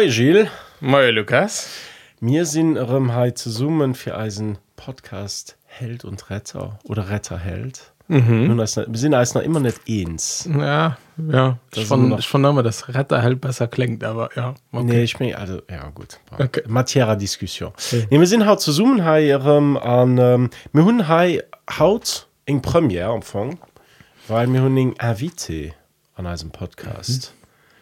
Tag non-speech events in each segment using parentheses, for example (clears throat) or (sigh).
Moi Gilles, Moin Lukas. mir sinn ëm he ze summen fir Eisen Podcast Held und Retter oder Retterheld. Mhm. Wir sind als noch immer net eens. Ja, ja. Das Ich fand, ich fand immer, dass Retter halt besser klingt, aber ja. Okay. Nee, ich mein, also ja gut Okay. Matera Diskussion nee, wir sind haut zu summen ha ähm, an ähm, mir hunn ha haut eng Premier empfang weil mir hunn eng invité an diesem Podcast mir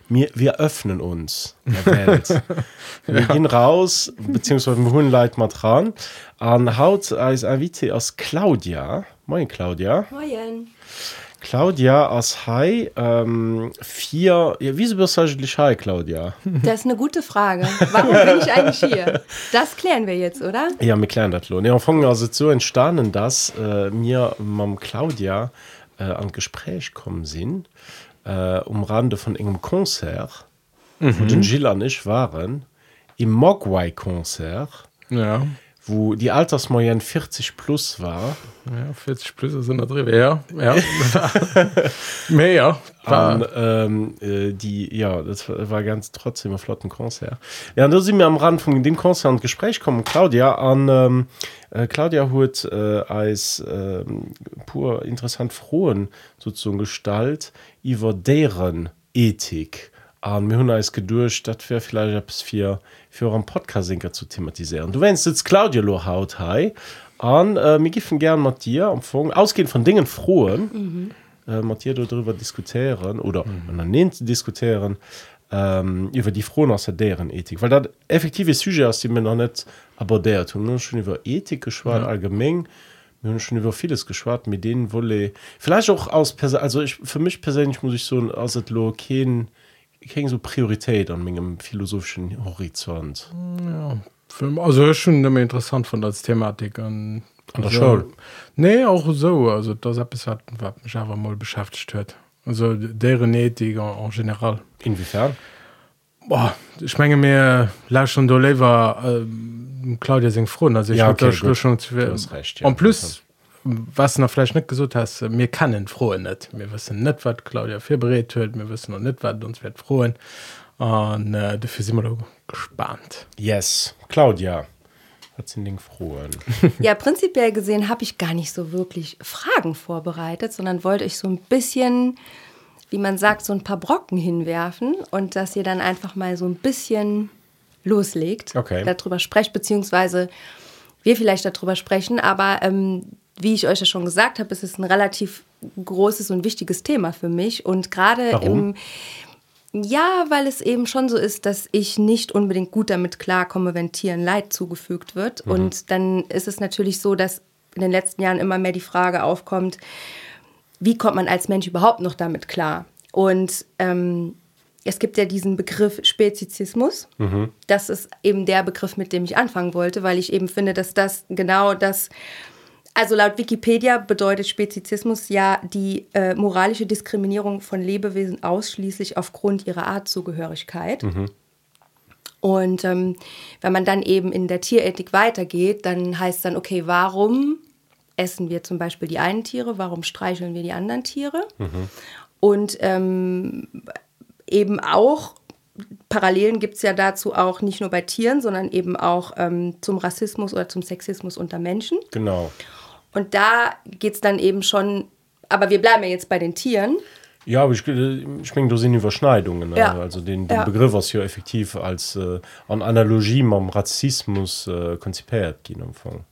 wir öffnen uns der Welt (laughs) wir gehen raus beziehungsweise wir hunn Leiit mat dran an haut als invité aus Claudia Moin Claudia Moin. Claudia aus Hai ähm, vier ja, wie eigentlich Hai Claudia Das ist eine gute Frage. Warum bin ich eigentlich hier? Das klären wir jetzt, oder? Ja klein dat lo. Ja, fangen also so entstanden, dass äh, mir mam Claudia äh, an Gespräch kommen sinn äh, um Rande von engem Konzert, mhm. wo den Gilles an ich waren im Mogwai-Konzert, Ja. wo die Altersmoyen 40 plus war. Ja, 40 plus sind da drin. Ja, ja. (laughs) Mehr, ja. An, ähm, äh, die ja das war ganz trotzdem ein flotten Konzert ja da sind wir am Rand von dem Konzert und Gespräch kommen Claudia an ähm, äh, Claudia hat äh, als ähm, pur interessant frohen sozusagen Gestalt iwwer deren Ethik an mir hunn is gedurcht, dat fir Fleischps fir fir am Podcasinker zu thematisieren. Du wennst jetzt Claudia Lo haut hei an äh, mir giffen gern mat dir amfong ausgehend von Dingen frohen mhm. äh, Matthi darüber diskutieren oder mhm. an den diskutieren ähm, iwwer die frohen aus der deren Ethik, weil dat effektive Syge aus die Männer net abordert hun schon iwwer Ethik geschwa ja. allgemeng. Mhm wir haben schon über vieles geschwar mit denen wolle vielleicht auch aus also ich für mich persönlich muss ich so aus lo kein, kein so Priorität an meinem philosophischen Horizont für, also ist schon immer interessant von der Thematik an. An der also, Schule? Nee, auch so. Also, das ist etwas, hat, was mich einfach mal beschäftigt hat. Also, deren Ethik en general. inwiefern Boah, ich meine mir la schon do lever ähm, Claudia sing froh also ich Ja, okay, gut. schon Du hast recht, ja. und plus was nach vielleicht nicht gesucht hast äh, mir kann froh net wir wissen net wat Claudia für berät hört wir wissen noch net wat uns wird frohen an äh, dafür sind wir doch gespannt. Yes. Claudia hat den Ding frohen? (laughs) Ja, prinzipiell gesehen habe ich gar nicht so wirklich Fragen vorbereitet, sondern wollte euch so ein bisschen, wie man sagt, so ein paar Brocken hinwerfen und dass ihr dann einfach mal so ein bisschen loslegt, Okay. darüber sprecht, beziehungsweise wir vielleicht darüber sprechen. Aber ähm, wie ich euch ja schon gesagt habe, ist es ein relativ großes und wichtiges Thema für mich. Und gerade im ja, weil es eben schon so ist, dass ich nicht unbedingt gut damit klarkomme, wenn Tieren Leid zugefügt wird. Mhm. Und dann ist es natürlich so, dass in den letzten Jahren immer mehr die Frage aufkommt, wie kommt man als Mensch überhaupt noch damit klar? Und ähm, es gibt ja diesen Begriff Spezizismus. Das ist eben der Begriff, mit dem ich anfangen wollte, weil ich eben finde, dass das genau das, also laut Wikipedia bedeutet Spezizismus ja die äh, moralische Diskriminierung von Lebewesen ausschließlich aufgrund ihrer Artzugehörigkeit. Und ähm, wenn man dann eben in der Tierethik weitergeht, dann heißt dann, okay, warum essen wir zum Beispiel die einen Tiere, warum streicheln wir die anderen Tiere? Und ähm, eben auch, Parallelen gibt es ja dazu auch nicht nur bei Tieren, sondern eben auch ähm, zum Rassismus oder zum Sexismus unter Menschen. genau Und da geht es dann eben schon, aber wir bleiben ja jetzt bei den Tieren. Ja, aber ich, äh, ich meine, da sind Überschneidungen. Ja. Ne? Also den, den Ja. Begriff, was ja effektiv als äh, an Analogie mit dem Rassismus äh, konzipiert geht.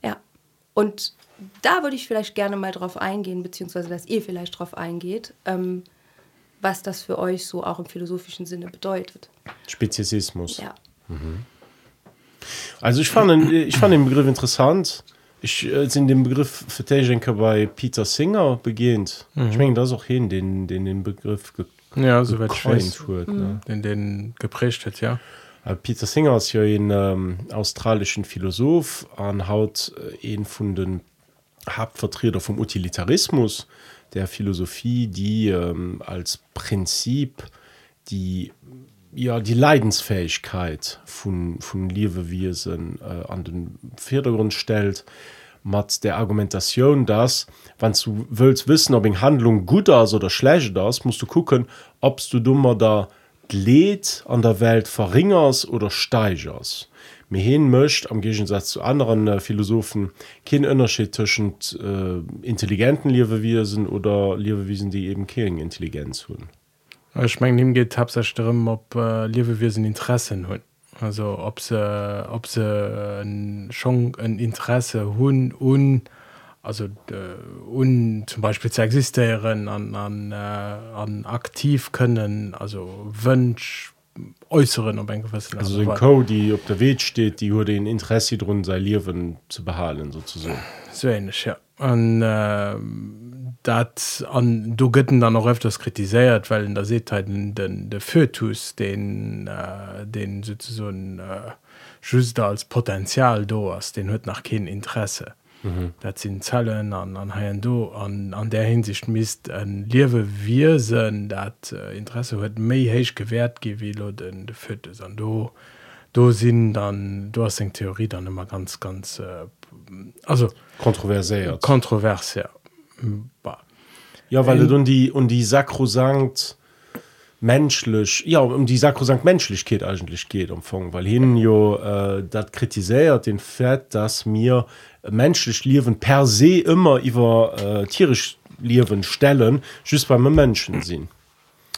Ja. Und da würde ich vielleicht gerne mal drauf eingehen, beziehungsweise dass ihr vielleicht drauf eingeht, ähm, was das für euch so auch im philosophischen Sinne bedeutet. Spezizismus. Ja. Also ich fand, den- ich fand den Begriff interessant. Ich äh, sind den Begriff für Tejenke bei Peter Singer beginnt. Mhm. Ich meine, das auch hin, den den, den Begriff ge ja so weit gecoint wird. Ne? den den geprägt hat ja Äh, Peter Singer ist ja ein ähm, australischen Philosoph an Haut äh, ein von den Hauptvertreter vom Utilitarismus der Philosophie, die ähm, als Prinzip die ja die Leidensfähigkeit von von Liewewesen äh, an den Vordergrund stellt mat der Argumentation dass wann du willst wissen ob in Handlung gut ist oder schlecht ist musst du gucken obst du dummer da Leid an der Welt verringers oder steigers mir hin möcht am Gegensatz zu anderen äh, Philosophen kein Unterschied zwischen äh, intelligenten Liewewesen oder Liewewesen die eben keine Intelligenz hun ich mein, ihm geht hab darum ob äh, Liewewesen Interessen hun also ob sie ob sie äh, schon ein Interesse hun un also un zum Beispiel zu existieren an an, äh, an aktiv können also wünsch äußeren um also den Co die op der Welt steht die wurde den Interesse run sei liewen zu behalen sozusagen. So ähnlich ja. An äh, dat an du götten dann noch öfters kritisiert weil in der seheiten den der Fötus den äh, den sozusagen äh, just als Potenzial do hast den hört nach kein Interesse mhm. dat sind Zellen an an ha do an an der hinsicht mist en liewe wiesen dat äh, Interesse huet méi héich gewährt gi wie den de fëtte an do do sinn dann du hast eng Theorie dann immer ganz ganz äh, also kontroversiert kontrovers ja. ja weil du die und die sakrosankt menschlich ja um die sakrosankt menschlichkeit eigentlich geht umfang weil hin jo äh, dat kritisiert den fett dass mir menschlich liewen per se immer iwwer äh, tierisch liewen stellen just beim menschen sinn.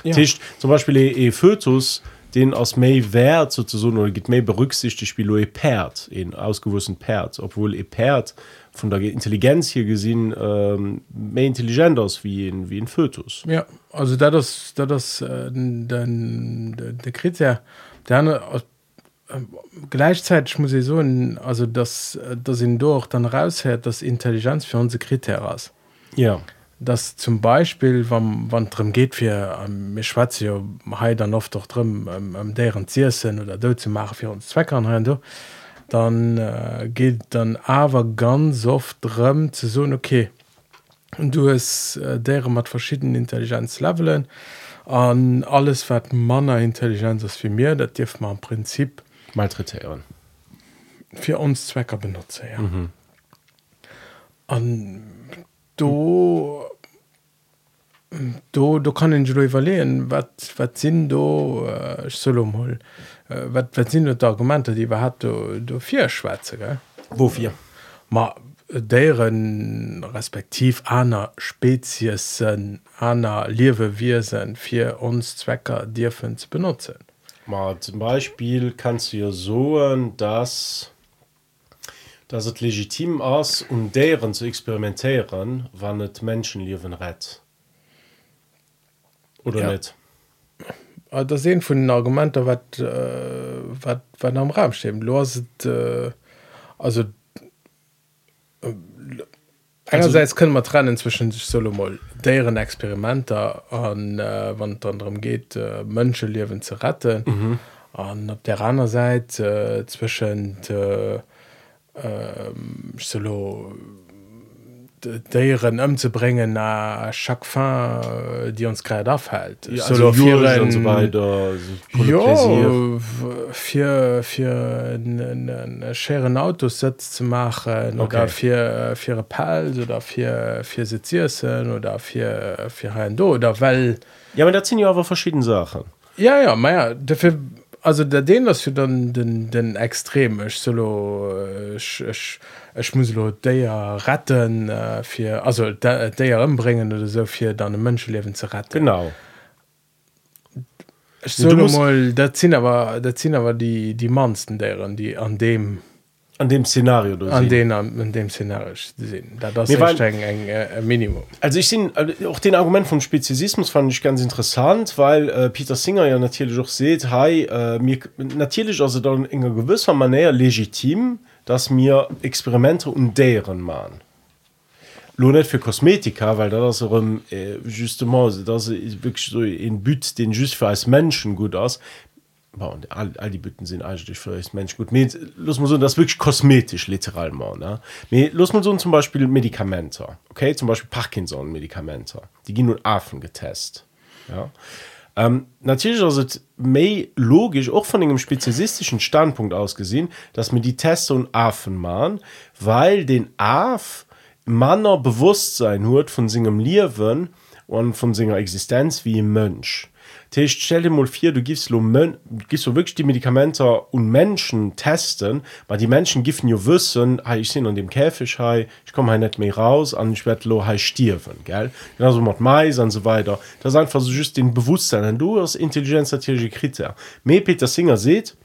Ja. zum beispiel e, e fötus den aus méi wert so oder gibt méi berücksichtigt wie e perd in ausgewussen perd. Obwohl e perd von der intelligenz hier gesinn ähm, méi intelligent aus wie in, wie ein fötus. Ja also da das da das äh, der krit der aus gleichzeitig muss ich so also dass das sind doch dann raushält das Intelligenz für unsere Kriteras ja. Das zum Beispiel wann wann drum geht wir ähm, mir schwarz dann oft doch drin ähm, um deren Ziersinn oder do zu machen für uns Zweck an du dann äh, geht dann aber ganz oft drum zu so okay und du es äh, deren hat verschiedene Intelligenzlevelen an alles wat manner Intelligenz ist für mir dat dir man im Prinzip malträtieren für uns Zwecker benutze ja. mhm. du du du kann du überlegen wat wat sind du äh, solo mal äh, wat wat sind die Argumente die hat du du vier Schweze wofür ma deren respektiv aner liewe wir sind für uns Zwecker dürfen zu benutzen mal zum Beispiel kannst du ja so dass dass es legitim aus um deren zu experimentieren wann nicht menschenleben rett. Oder ja. nicht ah, da sehen von den Argumenten was äh, am Raum stehen. Los äh, also äh, einerseits können wir trennen zwischen solo mal deren Experimenter an äh, wann anderem geht äh, Mönsche liewen zu retten an mhm. op der anderen Seite äh, zwischen äh, äh, solo deieren ëmzubringen na chaque fin äh, die uns gerade aufhält. Ja, so weiter scheren Autos sitzt zu machen okay. oder vier vier Pal oder vier vier Sizen oder vier vier do oder weil ja aber da sind ja aber verschiedene Sachen. Ja ja meja dafür also der den dass du dann den den extrem ich solo äh, ich, ich, ich muss der retten äh, für also der der umbringen oder so für deine menschenleben zu retten. Genau. Ich so mal da ziehen aber da ziehen aber die die mansten deren die an dem an dem Szenario an den an dem Szenario eng äh, Minimum. Also ich sind auch den Argument vom Speziesismus fand ich ganz interessant weil äh, Peter Singer ja natürlich auch seht hey äh, mir natürlich also dann in gewisser manier legitim dass mir Experimente und deren machen lo net für Kosmetika weil da das äh, justement das wirklich so in Büt den just für als Menschen gut aus all, all die Bütten sind eigentlich für Mensch gut mit, los man so das wirklich kosmetisch literal mal ne? mit, los man so zum Beispiel Medikamente okay? Zum Beispiel Parkinson Medikamente die gehen nun Affen getest ja? Ähm, natürlich also may logisch auch von einem spezialistischen Standpunkt aus gesehen dass mir die Teste und Affen machen weil den Af Manner Bewusstsein hurt von singem Liwen und von seiner Existenz wie im Mönch Das stell dir mal vor, du gibst lo gibst so wirklich die Medikamente und Menschen testen weil die Menschen giffen ja wissen hey, ich bin an dem Käfig hey, ich komme halt nicht mehr raus und ich werde lo stirben gell? Genauso mit Mais und so weiter. Das ist einfach so just den Bewusstsein. Und du hast Intelligenz natürlich Kriter. Mehr Peter Singer seht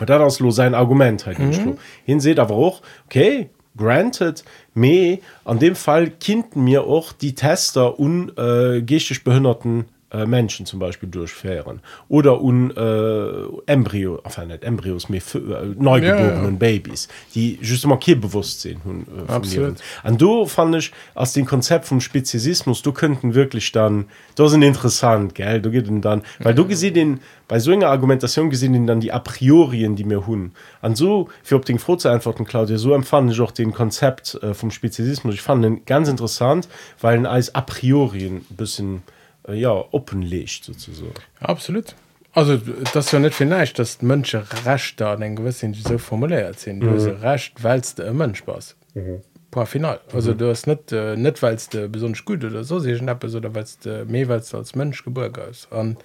und ist lo sein Argument halt mhm. hin seht aber auch okay granted me an dem Fall kinden mir auch die Tester un äh, gestisch behinderten Menschen zum Beispiel durchfähren. Oder un äh, Embryo enfin, nicht Embryos mehr für, äh, neugeborenen ja, ja. Babys die just bewusst sind hun äh, an du fand ich aus dem Konzept vom Speziesismus du könnten wirklich dann da sind interessant gell du geht dann weil du gesehen den bei so einer Argumentation gesehen dann die a priorien die mir hun an so für ob den froh zu antworten Claudia so empfand ich auch den Konzept äh, vom Speziesismus. Ich fand den ganz interessant weil als a priorien bisschen äh, ja openlegt sozusagen absolut also das ja nicht vielleicht dass Mönsche recht da den gewissen so formuliert sind mhm. recht weil weilst der Mönsch Spaß mhm. paar final also mhm. du hast nicht äh, nicht weil du besonders gut oder so sich schnappe oder weil du mehrweils als Mönsch gebürger ist und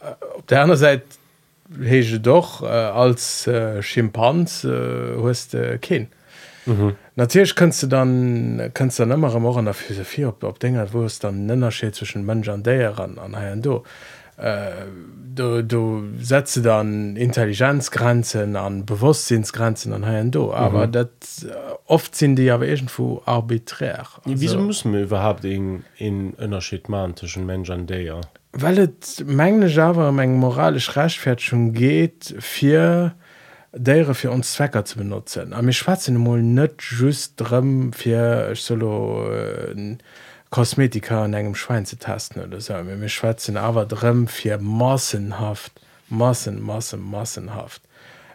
äh, auf der anderen Seite hege doch äh, als äh, Schimpans äh, hast äh, kind mhm. natürlich kannst du dann kannst dann immer morgen der philosophie ob, ob dinge wo es dann nenner steht zwischen mensch an der ran an an du äh, du du setze dann intelligenzgrenzen an bewusstseinsgrenzen an her do aber mhm. dat äh, oft sind die aber irgendwo arbiträr also, wieso müssen wir überhaupt in in unterschied mantischen mensch an der weil het mengle java eng moralisch rechtfährt schon geht vier Deiere fir uns Zwecker zu benutzen. Am mir schwarzsinn mo net just drëm fir solo äh, Kosmetika an engem Schwein ze tasten oder so. mir schwarzsinn awer drëm fir massenhaft, massen, massen, massenhaft.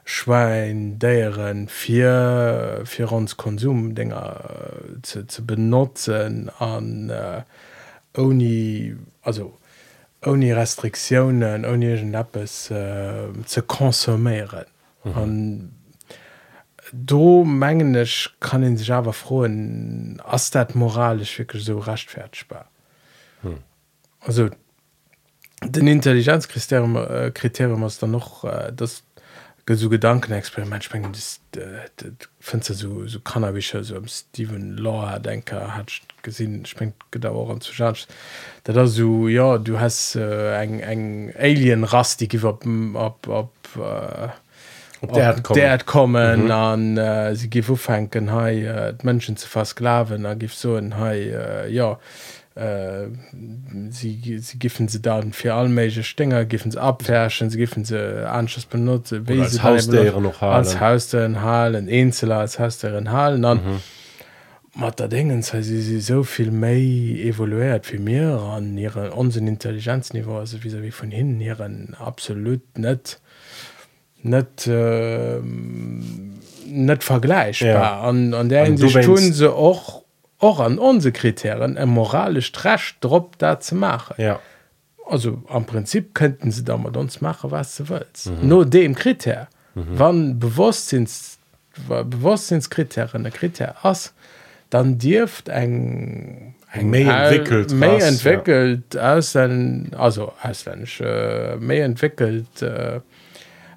Schwein, Déieren, fir fir uns Konsumdinger ze zu benutzen an äh, oni also oni Restriktionen, onigent Appppes äh, ze konsumieren mhm. Do mengenech kann in sich awer froen ass dat moralisch wirklich so rachtfertigbar mhm. also den intelligenzkriterium äh, kriterium was da noch äh, das so gedankenexperiment spengen fenster so so cannabische so steven law denker hat gesinn springt gedauer zu charge da da so ja du hast äh, eng eng alien rast die gi op op op äh, der kommen mhm. an äh, sie gi ufennken ha äh, Mënschen ze versklaven er gif so en ha äh, ja äh, sie, sie giffen se dann fir allméige Stenger giffen ze abfärschen sie giffen se anschluss benutze als haus noch halen. als Hausdeieren halen Einzelzeller als Hausdeieren halen an mhm mat der dingen se sie sie soviel méi evoluéiert wie mir an ihre onsinn Intelligenzniveau also wie wie von hin ihren absolut net net äh, net vergleich ja. an, an der tun se och och an onze Kriterien en moralisch trash drop da ze machen ja. also am Prinzip könnten sie da uns machen was ze willst mhm. no dem Kriter mhm. wann bewusstsinns bewusstseinskriterien der Kriter ass dann dirft eng méi entwickelt méi entwickelt ja. aus also ausländisch äh, méi entwickelt äh,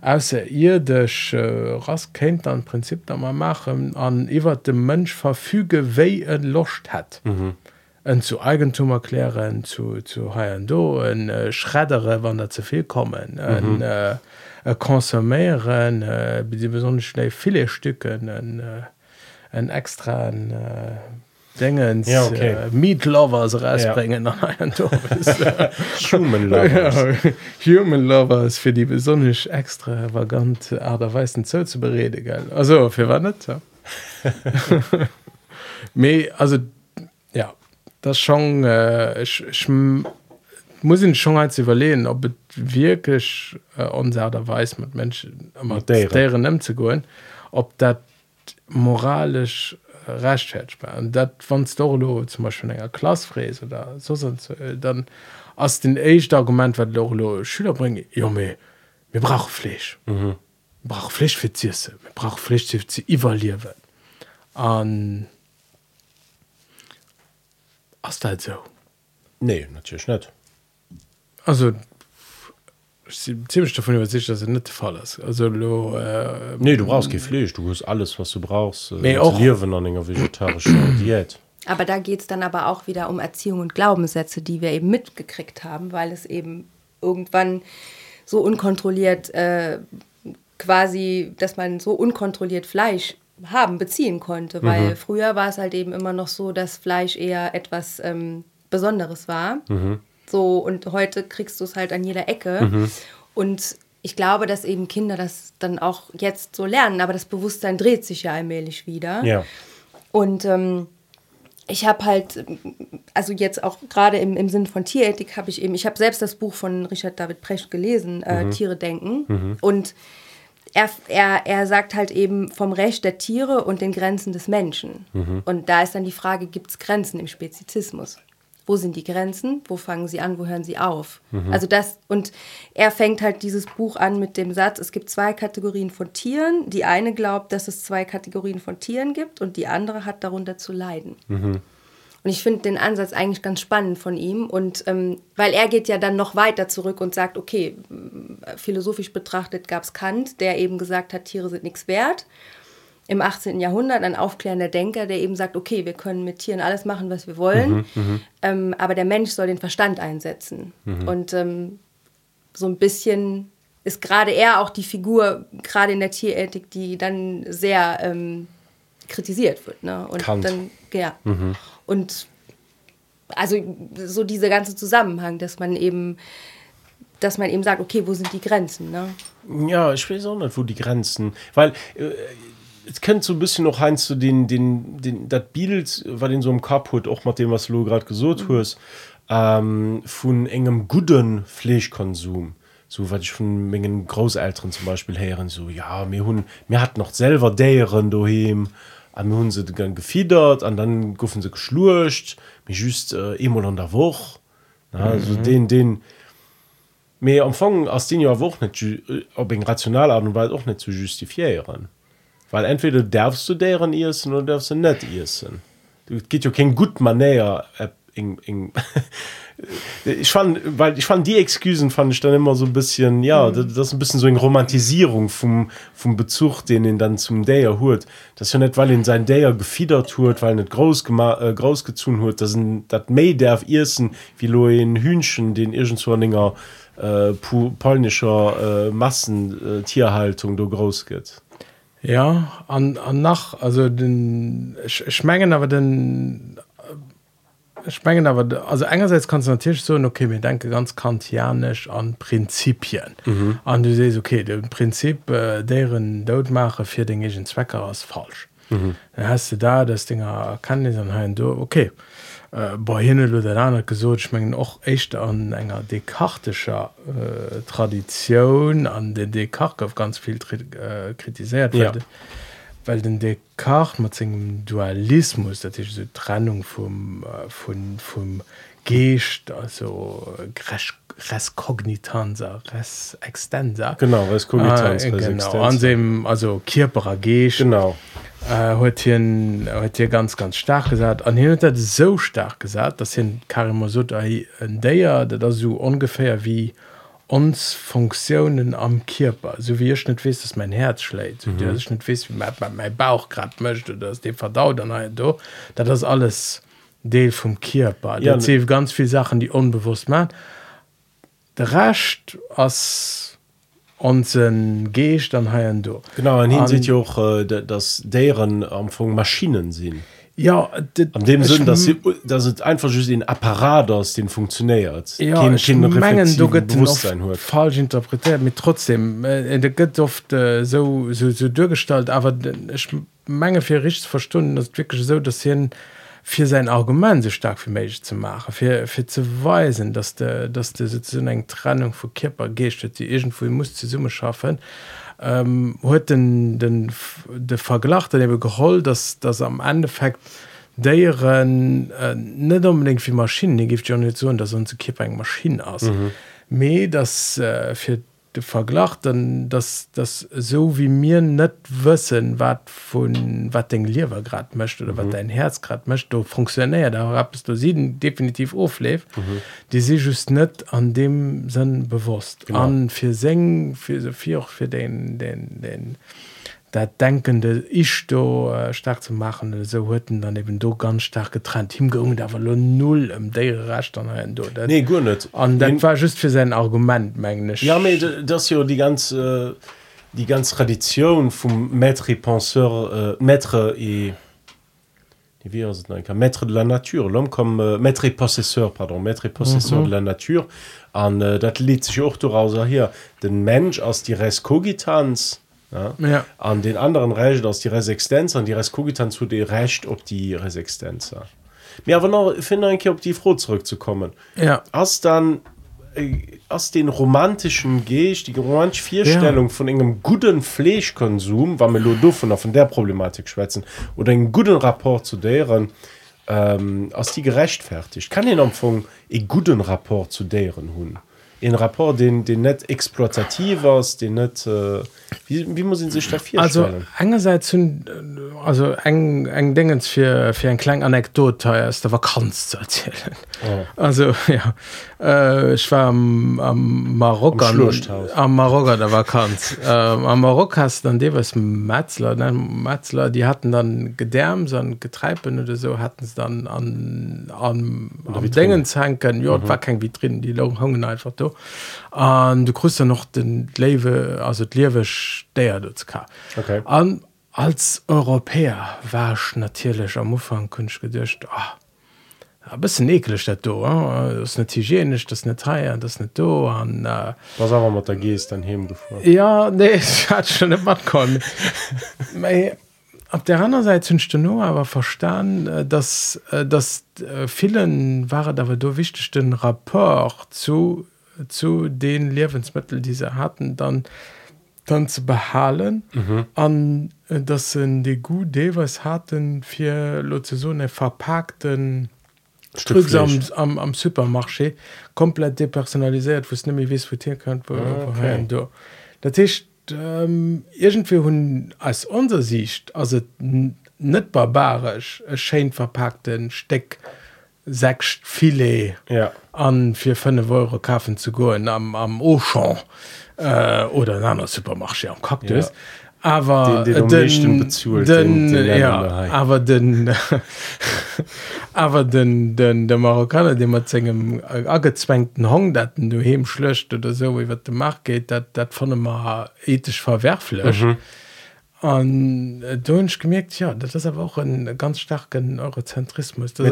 ausser irdech äh, ras kennt an Prinzip da man machen an iwwer dem Mënsch verfüge wéi en locht hat mhm. en zu Eigentum erklären zu zu ha do en äh, schreddere wann der zuviel kommen mhm. äh, konsumieren äh, die besonders schnell viele Stücken en äh, extra ein, äh, Dingen ja, okay. äh, Meatlovers rausbringen ja. (laughs) Human Lovers. ja, (laughs) Human Lovers für die besonders extravagant aderweisen Zoll zu berede ge also für wann nicht ja. (laughs) Me, also ja das schon äh, ich, ich, muss ihn schon als überlegen ob es wirklich äh, unser weiß mit Menschen deren zu gehen ob das moralisch recht dat van Storlo zum Beispiel enger Klasfräes oder so sonst, dann ass den Eich Argument wat Lolo Schüler bringe Jo me mir brauch Flech mhm. brauch Flech fir Zise brauch Flech ze evaluwen an ass dat so? Nee natürlich net also ziemlich davon überzeugt dass es nicht der Fall ist. Also lo, äh, nee du brauchst kein Fleisch du hast alles was du brauchst. Äh, Nee, auch- leben an einer vegetarischen (clears throat) Diät. Aber da geht es dann aber auch wieder um Erziehung und Glaubenssätze, die wir eben mitgekriegt haben, weil es eben irgendwann so unkontrolliert äh, quasi, dass man so unkontrolliert Fleisch haben, beziehen konnte. Weil früher war es halt eben immer noch so, dass Fleisch eher etwas ähm, Besonderes war. So, und heute kriegst du es halt an jeder Ecke. Und ich glaube, dass eben Kinder das dann auch jetzt so lernen, aber das Bewusstsein dreht sich ja allmählich wieder. ja Und ähm, ich habe halt, also jetzt auch gerade im, im Sinn von Tierethik, habe ich eben, ich habe selbst das Buch von Richard David Precht gelesen, äh, Tiere denken. Und er, er, er sagt halt eben vom Recht der Tiere und den Grenzen des Menschen. Und da ist dann die Frage, gibt es Grenzen im Spezizismus? Wo sind die Grenzen? Wo fangen sie an? Wo hören sie auf? Also das, und er fängt halt dieses Buch an mit dem Satz, es gibt zwei Kategorien von Tieren. Die eine glaubt, dass es zwei Kategorien von Tieren gibt und die andere hat darunter zu leiden. Und ich finde den Ansatz eigentlich ganz spannend von ihm. Und ähm, weil er geht ja dann noch weiter zurück und sagt, okay, philosophisch betrachtet gab es Kant, der eben gesagt hat, Tiere sind nichts wert. Im 18. Jahrhundert ein aufklärender Denker, der eben sagt, okay, wir können mit Tieren alles machen, was wir wollen, ähm, aber der Mensch soll den Verstand einsetzen. Und ähm, so ein bisschen ist gerade er auch die Figur, gerade in der Tierethik, die dann sehr ähm, kritisiert wird. Ne? Und Kant. dann, ja. Und also so dieser ganze Zusammenhang, dass man eben, dass man eben sagt, okay, wo sind die Grenzen? Ne? Ja, ich weiß auch nicht, wo die Grenzen. Weil äh, es könnte so ein bisschen noch heinz zu den, den, den, das Bild, war den so im hat, auch mit dem, was du gerade gesagt hast, ähm, von engem guten Fleischkonsum. So, was ich von meinen Großeltern zum Beispiel hören, so, ja, wir, hun, wir hatten noch selber deren daheim, und wir haben sie dann gefiedert, und dann guffen sie geschlurcht, mir just äh, einmal an der Woche. Ja, also den, den, Me am Anfang aus den ja woch net ju- op eng rational Art und Weise auch net zu justifiieren. Weil entweder darfst du deren Issen oder darfst du net Issen. Du geht ja kein gut manéier äh, eng- (laughs) eng- ich fand weil ich fand die Exkusen fand ich dann immer so ein bisschen ja das, das ist ein bisschen so eine Romantisierung vom vom Bezug den ihn dann zum Dayer hurt das ist ja nicht weil ihn sein Dayer gefiedert hurt weil nicht groß äh, groß gezun hurt das sind dat May darf Issen wie lo in Hühnchen den irgendwoinger äh, polnischer äh, Massentierhaltung Tierhaltung do groß geht Ja, an, an nach, also den, ich, ich mengen aber den, äh, ich mengen aber, also einerseits kannst du natürlich so, okay, wir denken ganz kantianisch an Prinzipien. Mhm. Und du siehst, okay, das Prinzip, äh, deren Todmache für den eigenen Zwecker ist falsch. Mhm. Dann hast du da das Ding erkannt, dann hast du, okay, äh, bei hin oder an gesot schmengen och echt an enger dekartischer äh, Tradition an den Descartes auf ganz viel äh, kritisiert Ja. weil, weil den Descartes mat engem Dualismus dat ist so Trennung vom äh, von vom Geest also äh, res, cognitanza res extensa. Genau, res cogitans, äh, genau an dem also Kierperer Geest. Genau äh, huet hier ganz ganz stark gesagt. An hin hat so stark gesagt dass hin Karim so en déier dat das so ungefähr wie uns Funktionen am Körper so wie ich nicht wisst dass mein Herz schlägt so mhm. ich nicht wisst wie mein, mein, mein Bauch grad möchte das dem verdaut dann do da das alles Deel vom Körper. Ja, ne- ganz viel Sachen die unbewusst man der racht as onsen Geest dann ha do genau an hin seht ihr auch äh, da- dass deren am Anfang Maschinen sind. Ja an dem Sinn dass sie dass es einfach den Apparat aus den funktioniert. Ja, mengen, du falsch interpretiert mit trotzdem äh, der gëtt oft äh, so so, so durchgestalt aber ich menge fir rich verstunden das wirklich so dass hin für sein Argument so stark für mich zu machen für, für zu weisen dass der dass der so eng Trennung vu Kipper geht die irgendwo muss zu summe schaffen ähm, huet den den de Verglach dann geholt dass das am Endeffekt deieren äh, net unbedingt wie Maschinen die gift ja nicht so dass unsere Kipper eng Maschine aus mhm. me das äh, für de verglach dann dass das so wie mir net wëssen wat von wat den liewer grad mcht oder mhm. wat dein herz grad mcht du funktionär da rapst du sie definitiv ofläf mhm. die se just net an dem sinn bewusst genau. an fir sengen für sovi auch für den den den, den der denkende ich do äh, stark zu machen. So hueten dann eben do ganz stark getrennt himgerungen dawer lo null em de racht an do nee gut net an dann war just für sein Argument mengglisch ja me das jo die ganze äh, die ganz tradition vom maître penseur äh, maître et maître de la nature. L'homme comme euh, maître et possesseur pardon. Maître et possesseur mm -hmm. de la nature. An äh, dat lit auch daraus hier. Den mensch aus die res cogitans ja? Ja. an den anderen Recht aus die Resistenz an die Reskogitan zu de Recht op die Resistenz mir aber noch finde ein op die froh zurückzukommen ja as dann äh, aus den romantischen Ge die romantische Vierstellung ja. von engem guten Fleischkonsum war mir von von der Problematik schwätzen oder einen guten rapport zu deren ähm, aus die gerechtfertigt kann den Empfang e guten rapport zu deren hun en rapport den den net exploitativ was den net äh, wie, wie muss sich dafür also einerseits hun also eng eng dingens für für ein klein anekdot ist der vakanz zu erzählen. Oh. also ja äh, ich war am, am marokko am, am marokko der vakanz. Äh, am marokko hast dann de was metzler dann metzler die hatten dann gedärm so getreiben oder so hatten es dann an an dingen zanken ja mhm. war kein wie drin die lo hungen einfach do an du krust noch den lewe also liewech der okay. an als europäer warsch natierlech am ufang kunsch gedurcht ah a bis ekleg dat do das net hygienisch das net treier das net do an äh, was aber mat der gest dann hem gefu ja nee (laughs) hat schon net mat kon Auf der anderen Seite wünscht du nur aber verstanden äh, dass äh, das äh, vielen waren aber wichtig den rapport zu zu den Lebensmittel diese hatten dann dann zu behalen mhm. an mhm. das sind die gute was hatten für Lozone verpackten am, am, am supermarché komplett depersonalisiert wo ni wie votieren könnt wo, ah, okay. wo Dat ist ähm, irgendwie hun als unser Sicht also net barbarisch Schein verpackten Steck sechs filet ja. an für 5 euro kaufen zu go am, am Ochan äh, oder an einer supermarsche am Kaktus ja. aber den, den, den, den, den, ja, aber den (laughs) aber den den der Marokkaner dem man engem angezwängten Hong datten du hem schlöscht oder so wie wat de macht geht dat dat von immer ethisch verwerflech mhm an äh, dunsch gemerkt ja das ist aber auch ein ganz starken eurozentrismus nee,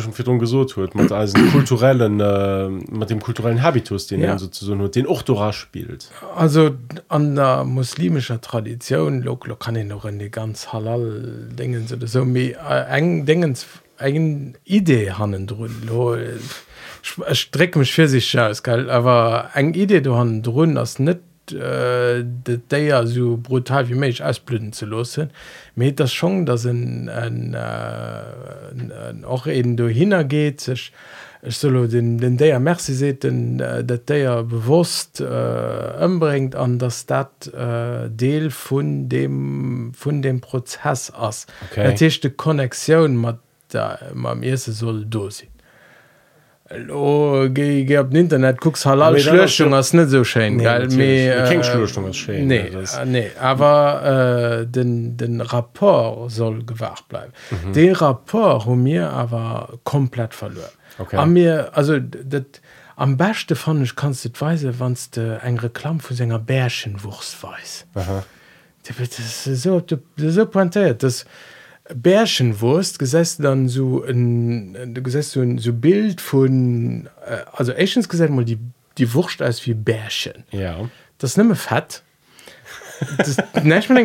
schon gesucht wird mit kulturellen äh, mit dem kulturellen habitus den ja. sozusagen den ochtora spielt also an der muslimischer tradition lo, lo kann ich noch in die ganz halal dingen so so äh, eng dingens eigen idee hannen drin strecke mich für sich aus geil aber eng idee du han drin das nicht äh, de déier so brutal wie méich ausblüden ze losen. Meet das schon, dat och eden du hinnergeet sech solo den, den déier Merzi se seten, dat déier bewust ëmbrt äh, an der Stadt äh, Deel vun dem, vun dem Prozess ass. Okay. Datchte Konneexioun mat ma Ise soll dosinn. Ge ge op Internet kucks halallechung ass net so schein äh, nee, nee aber äh, den den rapport soll gewacht bleiben. Mhm. den rapport hun mir aber komplett verloren. Okay. mir also dat am beste fannech kannst du weise wannst de eng Reklam vu senger bärschenwurst weis so so pointiert das Bärchenwurst gesessen dann so ein, gesessen so Bild von äh, also Asians gesagt mal die die Wurst als wie Bärchen. Ja. Das nimme fett.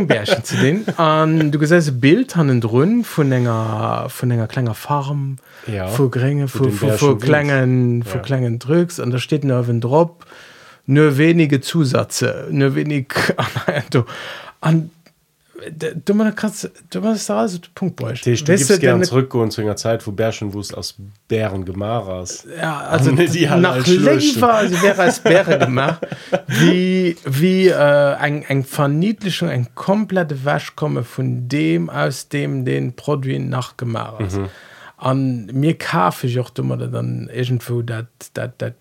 Bärchen zu den an du gesetze Bild an den Drnnen von länger von länger kleiner Farm ja. vor Gränge vor Klängen vor Klängen drücks und da steht nur ein Drop nur wenige Zusatze nur wenig (laughs) an du mal kannst du musst also den Punkt bräuchten. Du Weißt gibst du, gern denn- zurückgehen zu einer Zeit, wo Bärchen wusst aus Bären Gemaras. Ja, also (laughs) die haben nach. Lever, sie wäre als Bäre gemacht, wie, wie äh, eng, eng Verniedlichung, eng komplette Wäsch komme von dem, aus dem den Produkt nachgemacht ist. Mhm. An mir kaufe ich auch immer dann irgendwo das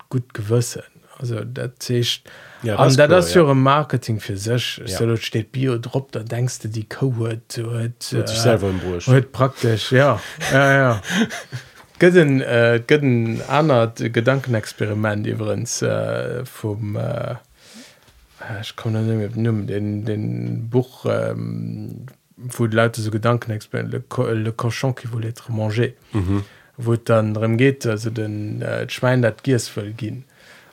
gut gewissen. also dat zecht ja, an dat das cool, ja. Marketing fir sech ja. so, steht Biodrop da denkst du die Co huet praktisch ja, ja, ja. (laughs) Götten äh, götten anert Gedankenexperiment iwwerens äh, vom äh, ich kann nimmen den den Buch ähm, wo Leute so Gedankenexperiment le, co le cochon qui voulait être manger. Mhm wo dann drin geht also den äh, Schwein dat Giers voll gin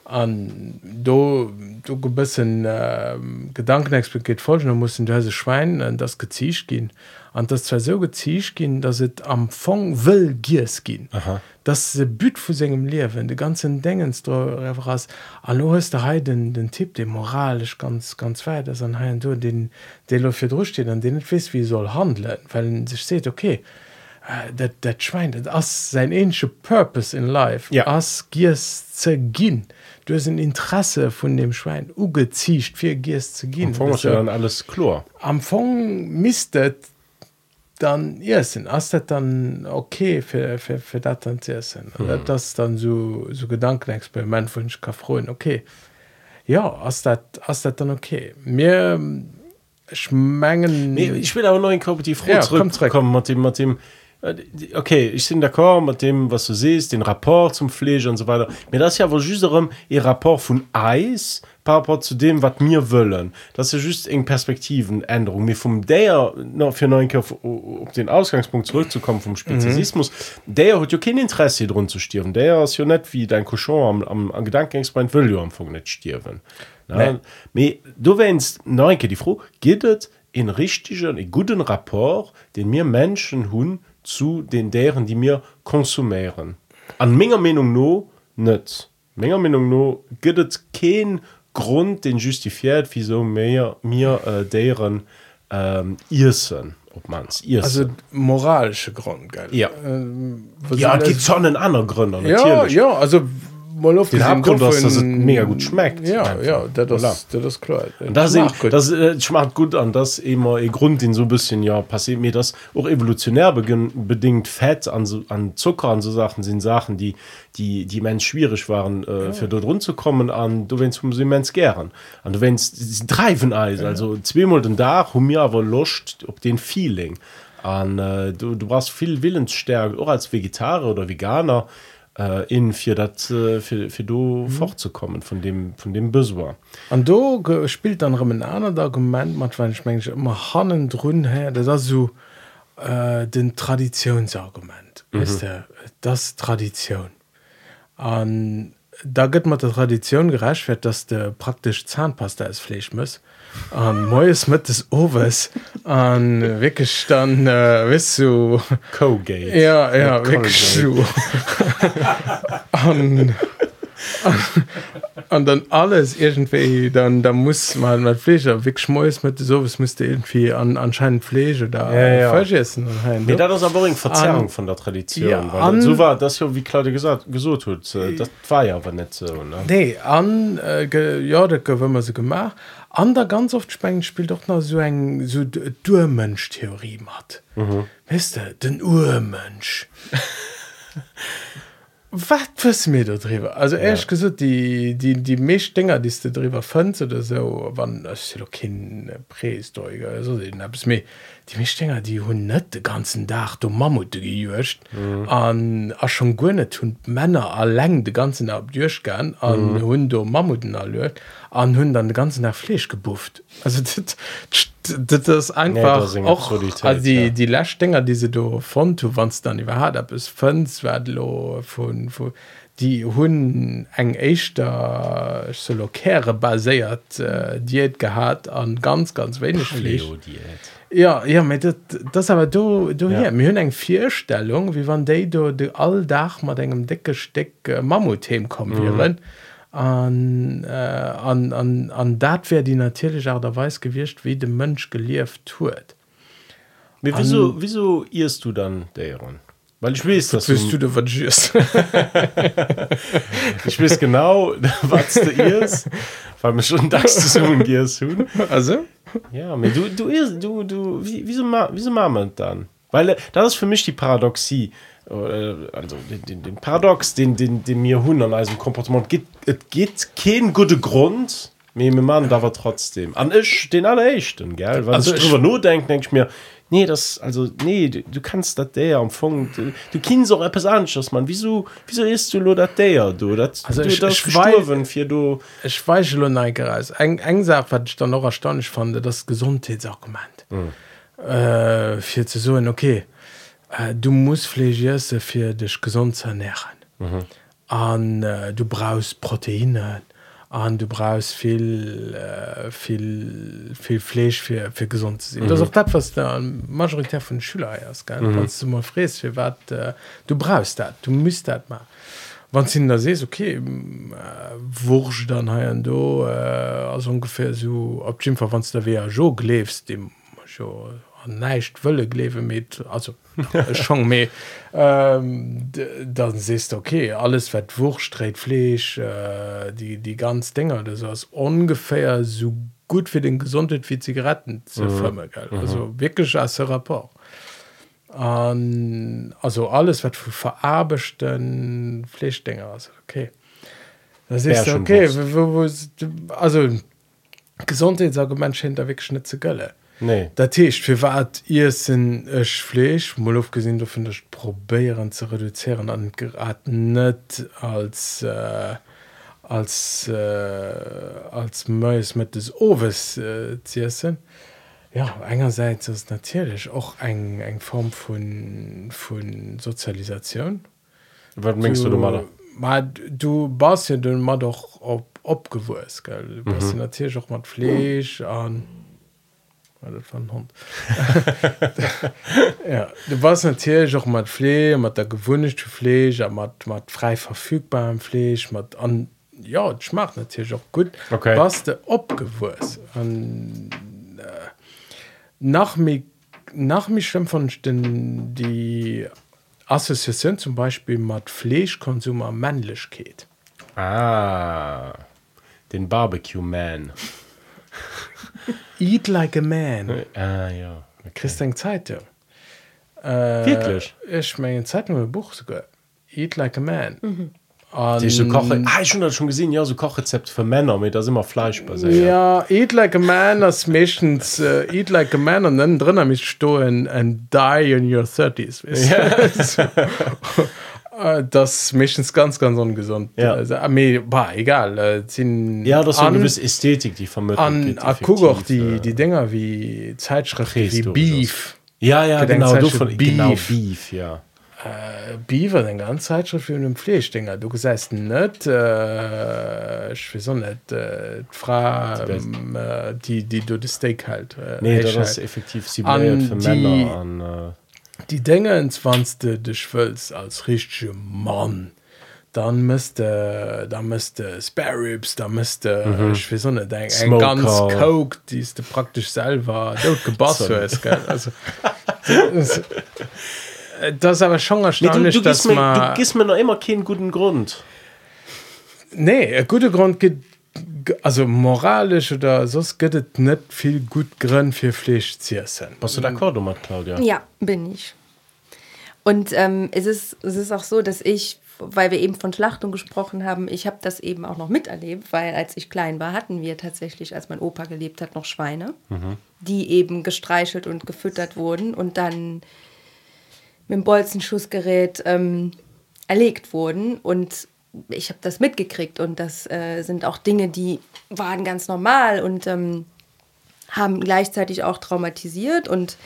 an do du go bisssen äh, gedankenexpert geht folgen dann muss du hase schwein an das gezicht gin an das zwar so gezicht gin dass het am fong will giers gin das se büt vu segem lewen de ganzen hast an ist der heiden den tipp dem moralisch ganz ganz weit das an ha du den de fir durchsteht an den net wis wie soll handeln. Weil sich seht okay äh, dat dat schwein dat ass sein ensche purpose in life Ja. ass giers ze ginn du hast ein interesse von dem schwein. Ugezicht fir giers ze ginn Fong ist ja dann alles klar. am Fong mistet dann essen ass dat dann okay fir fir fir dat dann ze essen. Mhm. das dann so so gedankenexperiment vunsch ka froen okay. Ja ass dat dann okay. Mir schmengen Nee, ich will aber noch in kompetitiv Ja, komm zurück. zurückkommen mit dem, mit dem okay ich bin d'accord mit dem was du siehst den rapport zum Pflege und so weiter mir das ja wohl just darum ihr rapport von Eis par rapport zu dem was mir wollen das ist just eng Perspektivenänderung mir vom der noch für neuen auf, auf den Ausgangspunkt zurückzukommen vom Speziesismus mhm. der hat ja kein Interesse drin zu stirben der ist ja nicht wie dein Cochon am, am, am Gedankenexperiment will ja am Anfang nicht stirben Nee. nee. du wennst neuke die froh geht es in richtigen in guten rapport den mir Menschen hun zu den deren die mir konsumieren. An menger Meinung no net menger Meinung no gibt es kein Grund den justifiiert wieso mehr mir äh, deren ähm, Irsen ob mans also moralische Grund geil Ja. ähm, ja schon einen anderen Gründer ja natürlich. ja also mal auf Den doch ist, dass es mega gut schmeckt, ja einfach. ja das, das, das ist klar Und das, Schmeckt gut. das äh, schmacht gut an das immer ein Grund den so ein bisschen ja passiert mir das auch evolutionär bedingt Fett an so, an Zucker an so Sachen sind Sachen die die die Mensch schwierig waren äh, ja. für dort runterzukommen an du wennst vom Siemens gern an du wennst treiben Eis ja. also zweimal den Tag um mir aber Lust ob den Feeling an äh, du, du brauchst viel Willensstärke auch als Vegetarier oder Veganer in für das äh, für, für mhm. fortzukommen von dem von dem Besoin an do ge- spielt dann ein anderes Argument mat wenn ich mein, immer hannen run her das ist so äh, den Traditionsargument mhm. ist der das Tradition an da gëtt mat der Tradition gerecht wird dass der praktisch Zahnpasta als Fleisch muss an moes mit des Owes an wirklich dann äh, wis du Cogate ja ja, ja wirklich du (laughs) an (laughs) und, dann alles irgendwie, dann da muss man mit Fleisch, wirklich schmeiß mit sowas müsste irgendwie an, anscheinend Fleisch da Ja, ja. vergessen. Nee, das ist aber eine Verzerrung An- von der Tradition. Ja, weil an- so war das ja, wie Claudia gesagt, gesagt hat. Das war ja aber nicht so. Ne? Nee, an, äh, ge, ja, das haben wir so gemacht. An der ganz oft Spanien spielt doch noch so ein so Urmensch-Theorie mit. Mhm. Weißt du, den Urmensch. (laughs) wat mir da drüber also ja. ehrlich gesagt die die die Mechdinger die du drüber fand oder so wann Prähistoriker also den hab es mir die Mechdinger die hun net den ganzen Dach du Mammut gejöcht mhm. an a schon gonne hun Männer erläng den ganzen abdurch gern an hun mhm. Mammuten erlöt an, haben dann ganzen Tag Fleisch gebufft. Also, (laughs) das, das, das ist einfach das ist eine auch, also, die, ja. die Lächdinger die se do von du wanns dann überhaupt ab es fünf von von die hun eng echtter solokere baséiert äh, diet gehabt an ganz ganz wenig Fleisch. Ja ja mit dat, das aber du du Ja. ja. mir hun eng vierstellung wie wann de du de alldach mat engem dicke steck äh, mammuthem kommen mhm. An äh, an an an dat wär die natürlich auch derweis gewircht wie de mönsch gelieft tuet Wie, wieso, wieso irrst du dann deren? Weil ich weiß, dass Willst du was just? (laughs) ich weiß genau, (laughs) was du irrst, weil mir schon das zu sagen gehst. hun. also? Ja, aber du, du irrst, du, du, wie, wieso, ma, wieso machen wir das dann? Weil äh, das ist für mich die Paradoxie. Äh, Also den, den, Paradox, den, den, den mir hun an diesem Komportement gibt, es gibt keinen guten Grund, mir Mann da war trotzdem. An ich den allerechten, gell? Weil Also also ich nur denke, denke ich mir, nee, das, also, nee, du, du kannst das der am Funk, du, du kennst auch etwas anderes, Mann. Wieso, wieso isst du nur das der, du? Das, Also du, ich- das ich gestorben, für du. Ich weiß nicht raus. Eng, eng Sache, was ich dann noch erstaunlich fand, das Gesundheitsargument. Äh, für zu sagen, okay, äh, du musst Fleisch essen, für dich gesund zu ernähren. Und äh, du brauchst Proteine. Und du brauchst viel, äh, viel, viel Fleisch für, für gesund zu sein. Das ist auch das, was der Majorität von den Schülern ist. Gell? Wenn du mal fräst, für was, äh, du brauchst das, du musst das machen. Wenn du da siehst, okay, äh, Wursch dann hier und da, äh, also ungefähr so, Fall, wenn du da wieder so lebst, dem schon an nicht Wölle leben mit, also (laughs) schon mehr, ähm, dann siehst du, okay, alles wird Wurst, dreht Fleisch, äh, die, die ganz Dinger, das ist ungefähr so gut für den Gesundheit wie Zigaretten zu Firma, gell? Also wirklich als Rapport. Und, also alles, was für verarbeiteten Fleischdinger also okay. Das ist okay. Wo, wo, wo, also, Gesundheitsargument nicht zu gellen. Nee. Dat Techt fir wat ihr sinn ech Flech mal aufgesehen du findest probieren zu reduzieren an gerat net als äh, als äh, als Mäus mit des Oves äh, ziessen ja engerseits ist natürlich auch eng eng Form von von Sozialisation Was denkst du, du mal? Ma, du bas ja dann mal doch op opgewurst gell du mhm. natürlich auch mat Flech an Ja, das war ein Hund. (laughs) ja, du warst natürlich auch mit Fleisch, mit der gewünschten Fleisch, mit, mit frei verfügbarem Fleisch, mit an, ja, das schmeckt natürlich auch gut. Okay. Was du abgewürzt. Und äh, nach mir, nach mir schlimm fand ich den, die Assoziation zum Beispiel mit Fleischkonsum und Männlichkeit. Ah, den Barbecue Man. (laughs) Eat like a man. Ah, ja. Okay. Christian Zeitung. Äh, Wirklich? Ich meine, Zeitung ein Buch sogar. Eat like a man. Mhm. Und, Die so Koche. Ah, ich habe das schon gesehen, ja, so Kochrezept für Männer, mit das immer Fleisch basiert. Ja, Eat like a man, das meistens äh, Eat like a man und dann drin habe ich stehen and die in your 30s. weißt du? Äh, (laughs) (laughs) das ist meistens ganz, ganz ungesund. Ja. Also, aber, bah, egal. Äh, Ja, das ist eine an- gewisse Ästhetik, die vermittelt An, wird, ah, guck auch die, äh. die Dinger wie Zeitschriften wie. Beef. Ja, ja, genau, du von, genau, Beef. Beef, ja. Biwer den ganz Zeitschrift für dem Fleischdinger du geseist net äh, ich weiß auch nicht äh, Frau Die ähm, äh, die die du das Steak halt äh, Nee, das ist halt. effektiv An simuliert für Männer. An, äh, die Dinge enzwanzte de schwölz als richtige Mann dann müsste da müsste Sparrows da müsste mhm. ich weiß nicht ein, ein ganz coke die ist praktisch selber dort ist gell? also das, das ist aber schon nee, du, erstaunlich du, dass gibst mir, man du gibst mir noch immer keinen guten Grund. Nee, ein guter Grund gibt, also moralisch oder sonst gibt es nicht viel gut Grund für Fleisch zu essen. Was du d'accord damit, Claudia? Ja, bin ich. Und ähm, es, ist, es ist auch so, dass ich, weil wir eben von Schlachtung gesprochen haben, ich habe das eben auch noch miterlebt, weil als ich klein war, hatten wir tatsächlich, als mein Opa gelebt hat, noch Schweine, die eben gestreichelt und gefüttert wurden und dann mit dem Bolzenschussgerät ähm, erlegt wurden. Und ich habe das mitgekriegt und das äh, sind auch Dinge, die waren ganz normal und ähm, haben gleichzeitig auch traumatisiert und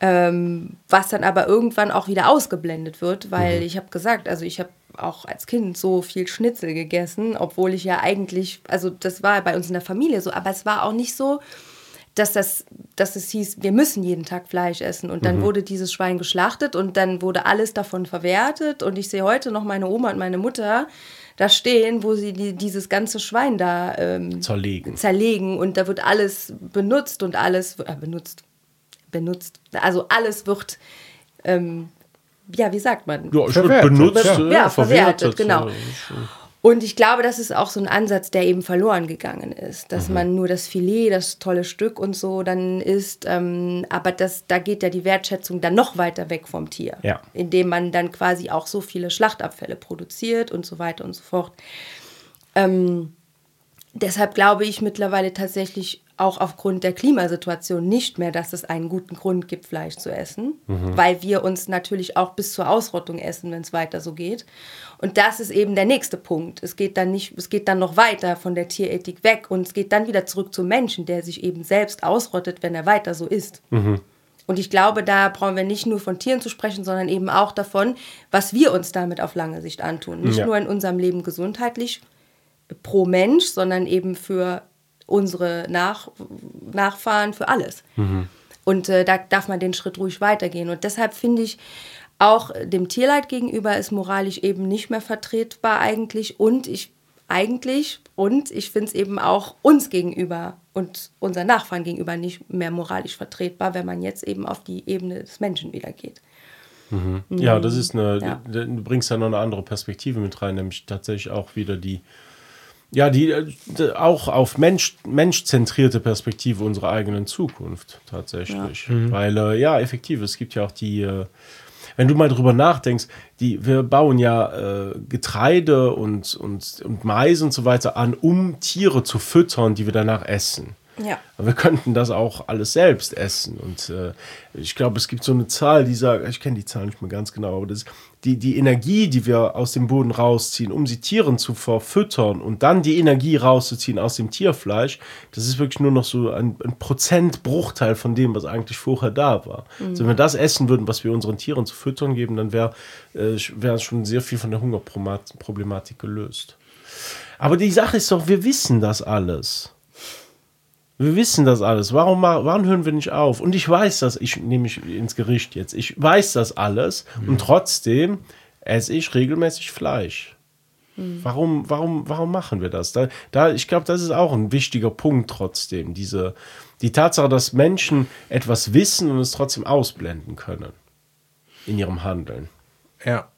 ähm, was dann aber irgendwann auch wieder ausgeblendet wird, weil ich habe gesagt, also ich habe auch als Kind so viel Schnitzel gegessen, obwohl ich ja eigentlich, also das war bei uns in der Familie so, aber es war auch nicht so, dass das, dass es hieß, wir müssen jeden Tag Fleisch essen. Und dann wurde dieses Schwein geschlachtet und dann wurde alles davon verwertet. Und ich sehe heute noch meine Oma und meine Mutter da stehen, wo sie die, dieses ganze Schwein da ähm, Zerlegen. zerlegen und da wird alles benutzt und alles äh, benutzt benutzt. Also alles wird, ähm, ja, wie sagt man? Ja, ich Verwertet, benutzt, ja. Ja, verwertet, genau. äh, Und ich glaube, das ist auch so ein Ansatz, der eben verloren gegangen ist, dass Mhm. man nur das Filet, das tolle Stück und so dann isst. Ähm, aber das, da geht ja die Wertschätzung dann noch weiter weg vom Tier, Ja. indem man dann quasi auch so viele Schlachtabfälle produziert und so weiter und so fort. Ähm, deshalb glaube ich mittlerweile tatsächlich auch aufgrund der Klimasituation nicht mehr, dass es einen guten Grund gibt, Fleisch zu essen, weil wir uns natürlich auch bis zur Ausrottung essen, wenn es weiter so geht. Und das ist eben der nächste Punkt. Es geht dann nicht, es geht dann noch weiter von der Tierethik weg und es geht dann wieder zurück zum Menschen, der sich eben selbst ausrottet, wenn er weiter so ist. Und ich glaube, da brauchen wir nicht nur von Tieren zu sprechen, sondern eben auch davon, was wir uns damit auf lange Sicht antun. Nicht Ja. nur in unserem Leben gesundheitlich pro Mensch, sondern eben für unsere Nach Nachfahren, für alles. Und äh, da darf man den Schritt ruhig weitergehen. Und deshalb finde ich, auch dem Tierleid gegenüber ist moralisch eben nicht mehr vertretbar eigentlich. Und ich eigentlich, und ich finde es eben auch uns gegenüber und unseren Nachfahren gegenüber nicht mehr moralisch vertretbar, wenn man jetzt eben auf die Ebene des Menschen wieder geht. Ja, das ist eine, Ja. du bringst ja noch eine andere Perspektive mit rein, nämlich tatsächlich auch wieder die, ja, die äh, auch auf Mensch, menschzentrierte Perspektive unserer eigenen Zukunft tatsächlich. Weil, äh, ja, effektiv, es gibt ja auch die, äh, wenn du mal drüber nachdenkst, die, wir bauen ja äh, Getreide und, und, und Mais und so weiter an, um Tiere zu füttern, die wir danach essen. Ja. Aber wir könnten das auch alles selbst essen. Und äh, ich glaube, es gibt so eine Zahl, die sagt, ich kenne die Zahl nicht mehr ganz genau, aber das die, die Energie, die wir aus dem Boden rausziehen, um sie Tieren zu verfüttern und dann die Energie rauszuziehen aus dem Tierfleisch, das ist wirklich nur noch so ein, ein Prozentbruchteil von dem, was eigentlich vorher da war. Also wenn wir das essen würden, was wir unseren Tieren zu füttern geben, dann wäre äh, wär schon sehr viel von der Hungerproblematik gelöst. Aber die Sache ist doch, wir wissen das alles. Wir wissen das alles. Warum, warum hören wir nicht auf? Und ich weiß das, ich nehme mich ins Gericht jetzt. Ich weiß das alles und trotzdem esse ich regelmäßig Fleisch. Warum, warum, warum machen wir das? Da, da, ich glaube, das ist auch ein wichtiger Punkt trotzdem. Diese, die Tatsache, dass Menschen etwas wissen und es trotzdem ausblenden können in ihrem Handeln. Ja.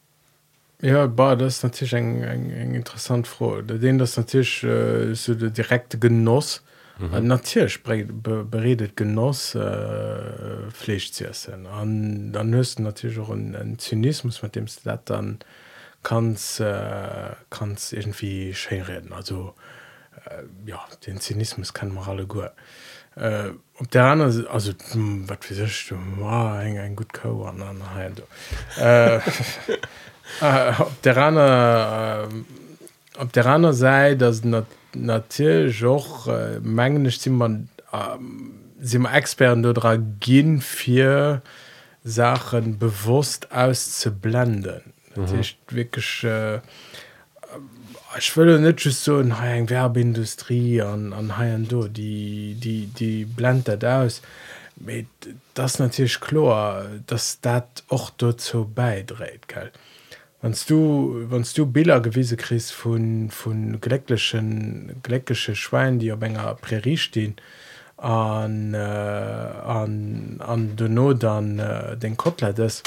Ja, bah, das ist natürlich eng eng eng interessant den das natürlich äh, so der direkte Genoss mhm. natürlich beredet Genoss äh, Fleisch zu essen. An dann hörst du natürlich auch einen, einen Zynismus mit dem du das dann kannst äh, kannst irgendwie schön reden. Also äh, ja den Zynismus kann man alle gut. Äh, op der anderen Seite- also wie sech du wow, eng ein gut Co an äh, (laughs) äh, op der anderen äh, op der anderen Seite das nat natürlich auch äh, mengglisch sind man ähm, sind Experten dodra gin vier Sachen bewusst auszublenden. Mhm. ist wirklich äh, ich will just so in eng Werbeindustrie an an ha do die die die blend dat aus. Mit das natürlich chlor dass dat och dazu beidreht ge wannst du wannst du bilder gewisse christ von von glecklichen gleckische schwein die op enger prärie stehen an äh, an an dann äh, den kotler das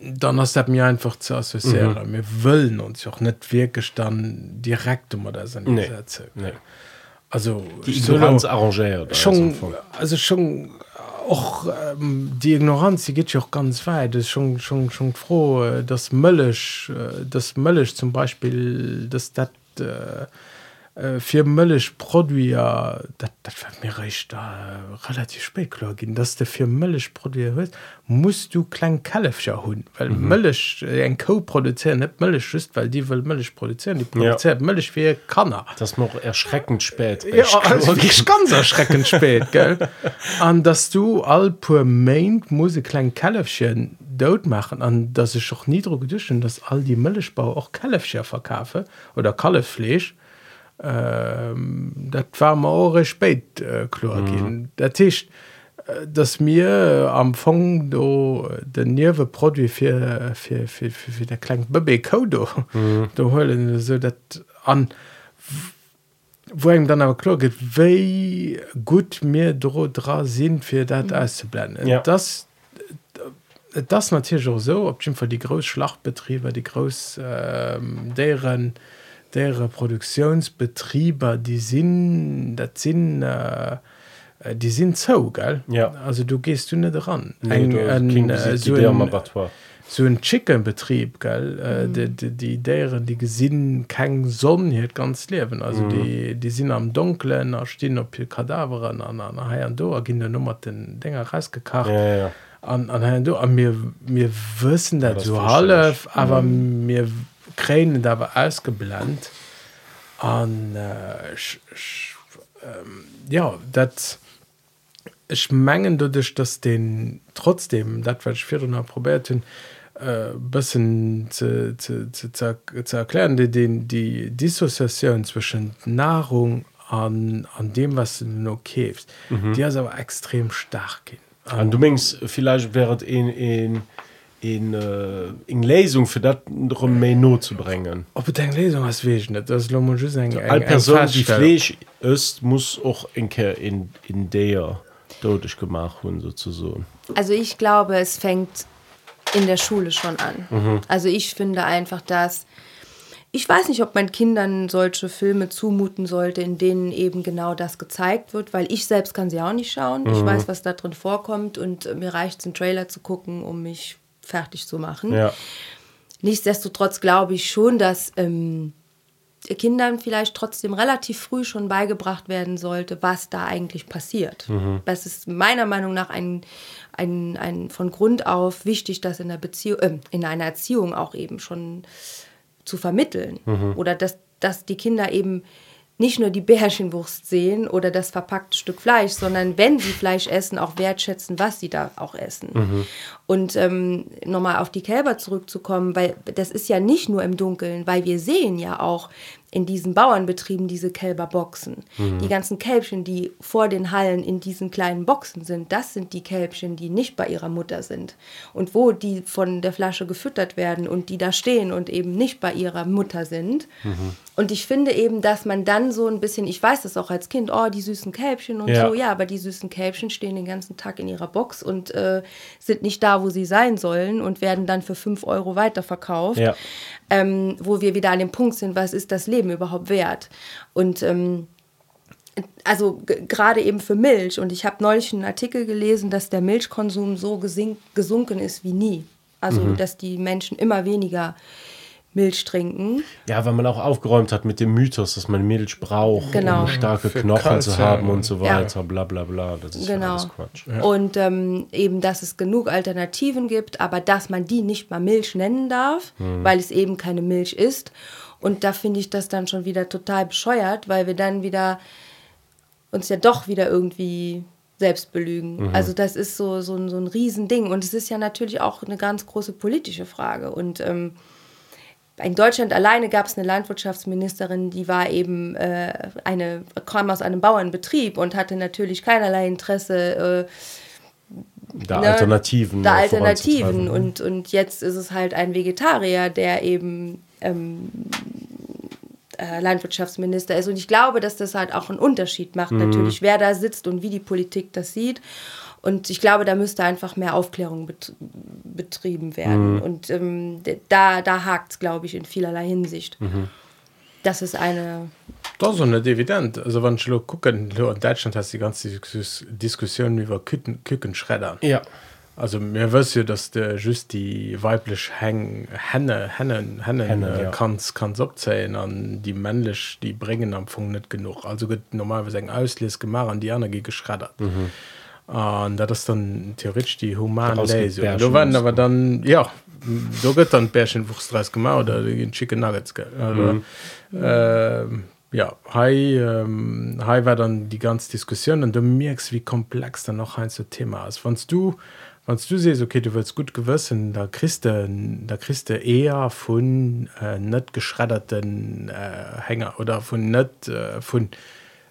dann hast dat mir einfach zu assoziieren mhm. wir wollen uns auch net wirklich dann direkt um das Nee. Sätze Nee. also Die Ignoranz arrangiert. schon also schon auch ähm, die ignoranz die geht ja auch ganz weit. Das ist schon schon schon froh dass möllech das möllech zum beispiel das dat äh, äh, für Möllisch Produier dat, dat wird mir recht da äh, relativ spät klar gehen dass der für Möllisch Produier hört musst du klein Kalefscher hun weil mhm. Möllisch äh, ein Co produzieren nicht Möllisch ist weil die will Möllisch produzieren die produziert ja. Möllisch wie Kanner Das ist noch erschreckend spät. Ja, (laughs) also ganz erschreckend spät gell an dass du all pur Main muss klein Kalefchen dort machen an dass ich auch niedrig geduschen dass all die Müllechbau auch Kalefscher verkaufe oder Kalefleisch ähm, dat war ma eure speit äh, chlor mhm. der Tisch dass mir am Fong do den niewe Produkt fir der klein Bbbe Kodo mhm. (laughs) do hollen so dat an wo eng dann aber klar geht wéi gut mir drodra sinn fir dat mhm. auszublenden ja. das das natürlich auch so ob Fall die groß Schlachtbetriebe die groß ähm, deren deren Produktionsbetriebe die sind das sind äh, die sind so geil Ja. also du gehst du nicht ran. Nee, Ein- du- ein, äh, wie so ein- so ein Chickenbetrieb gell? Äh, die, die, die deren die gesinn kein Sonne hier ganz leben. Also mhm. die die sind am dunklen da stehen op Kadaveren an an Hai do gin der Nummer den Dinger rausgekacht Ja, ja, ja. an an Hai do an mir mir wissen dat das so half aber mir Kräne da war ausgeblennt an äh, ich, ich, ähm, ja dat ich mengen du dich dass den trotzdem dat welch vier probiert hun äh, bisschen zu, zu, zu, zu, zu erklären die den die Dissoziation zwischen Nahrung an an dem was du nur käfst mhm. die ist aber extrem stark gehen an du mengst vielleicht wäret in in in, äh, in Lesung für das darum mehr Not zu bringen. ob de Lesung hast we nicht das ist nur mal just ein- ein- Alle ein Person, die. Fleisch isst, muss auch in, in, in der deutlich gemacht werden, sozusagen. Also ich glaube, es fängt in der Schule schon an. Also ich finde einfach, dass ich weiß nicht, ob man Kindern solche Filme zumuten sollte, in denen eben genau das gezeigt wird, weil ich selbst kann sie auch nicht schauen. Ich weiß, was da drin vorkommt und mir reicht es, einen Trailer zu gucken, um mich fertig zu machen. Ja. Nichtsdestotrotz glaube ich schon, dass ähm, Kindern vielleicht trotzdem relativ früh schon beigebracht werden sollte, was da eigentlich passiert. Das ist meiner Meinung nach ein, ein, ein von Grund auf wichtig, das in der Beziehung, äh, in einer Erziehung auch eben schon zu vermitteln. Oder dass, dass die Kinder eben nicht nur die Bärchenwurst sehen oder das verpackte Stück Fleisch, sondern wenn sie Fleisch essen, auch wertschätzen, was sie da auch essen. Und ähm, nochmal auf die Kälber zurückzukommen, weil das ist ja nicht nur im Dunkeln, weil wir sehen ja auch in diesen Bauernbetrieben diese Kälberboxen. Die ganzen Kälbchen, die vor den Hallen in diesen kleinen Boxen sind, das sind die Kälbchen, die nicht bei ihrer Mutter sind. Und wo die von der Flasche gefüttert werden und die da stehen und eben nicht bei ihrer Mutter sind. Und ich finde eben, dass man dann so ein bisschen, ich weiß das auch als Kind, oh, die süßen Kälbchen und Ja. so, ja, aber die süßen Kälbchen stehen den ganzen Tag in ihrer Box und äh, sind nicht da, wo sie sein sollen und werden dann für 5 Euro weiterverkauft. Ja. Ähm, wo wir wieder an dem Punkt sind, was ist das Leben überhaupt wert? Und ähm, also gerade eben für Milch. Und ich habe neulich einen Artikel gelesen, dass der Milchkonsum so gesunken ist wie nie. Also, dass die Menschen immer weniger Milch trinken. Ja, weil man auch aufgeräumt hat mit dem Mythos, dass man Milch braucht, Genau. um starke Für Knochen zu Kalzium. haben und so Ja. weiter, bla bla bla. Das ist ja Genau. alles Quatsch. Und ähm, eben, dass es genug Alternativen gibt, aber dass man die nicht mal Milch nennen darf, weil es eben keine Milch ist. Und da finde ich das dann schon wieder total bescheuert, weil wir dann wieder uns ja doch wieder irgendwie selbst belügen. Also das ist so, so, ein- so ein Riesending. Und es ist ja natürlich auch eine ganz große politische Frage. Und ähm, in Deutschland alleine gab es eine Landwirtschaftsministerin, die war eben äh, eine, kam aus einem Bauernbetrieb und hatte natürlich keinerlei Interesse äh, Da Ne, Alternativen. da Alternativen. voranzutreiben. Und, und jetzt ist es halt ein Vegetarier, der eben ähm, äh, Landwirtschaftsminister ist. Und ich glaube, dass das halt auch einen Unterschied macht, natürlich, wer da sitzt und wie die Politik das sieht. Und ich glaube, da müsste einfach mehr Aufklärung bet betrieben werden. Und ähm, da, da hakt es, glaube ich, in vielerlei Hinsicht. Das ist eine. Das ist nicht evident. Also, wenn ich gucke, in Deutschland hast du die ganze Diskus- Diskussion über Küken, Kükenschredder. Ja. Also, mir weiß ja, dass der just die weiblich Häng, Henne, Hennen, Hennen, Henne, äh, ja. kannst, kannst abzählen, an die männlich, die bringen am Anfang nicht genug. Also, normalerweise ein Auslies gemacht, an die andere geht geschreddert. Mhm. Und das ist dann theoretisch die humane gibt Lesung. Bärchen Da werden aber dann, ja, da wird dann Bärchenwurst draus gemacht oder Chicken Nuggets. Also, Mhm. ähm, ja, hi, ähm, hi war dann die ganze Diskussion und du merkst, wie komplex dann noch ein so Thema ist. Wenn du, wenn du siehst, okay, du willst gut gewissen, da kriegst du, da kriegst du eher von äh, nicht geschredderten äh, Hänger oder von nicht, äh, von,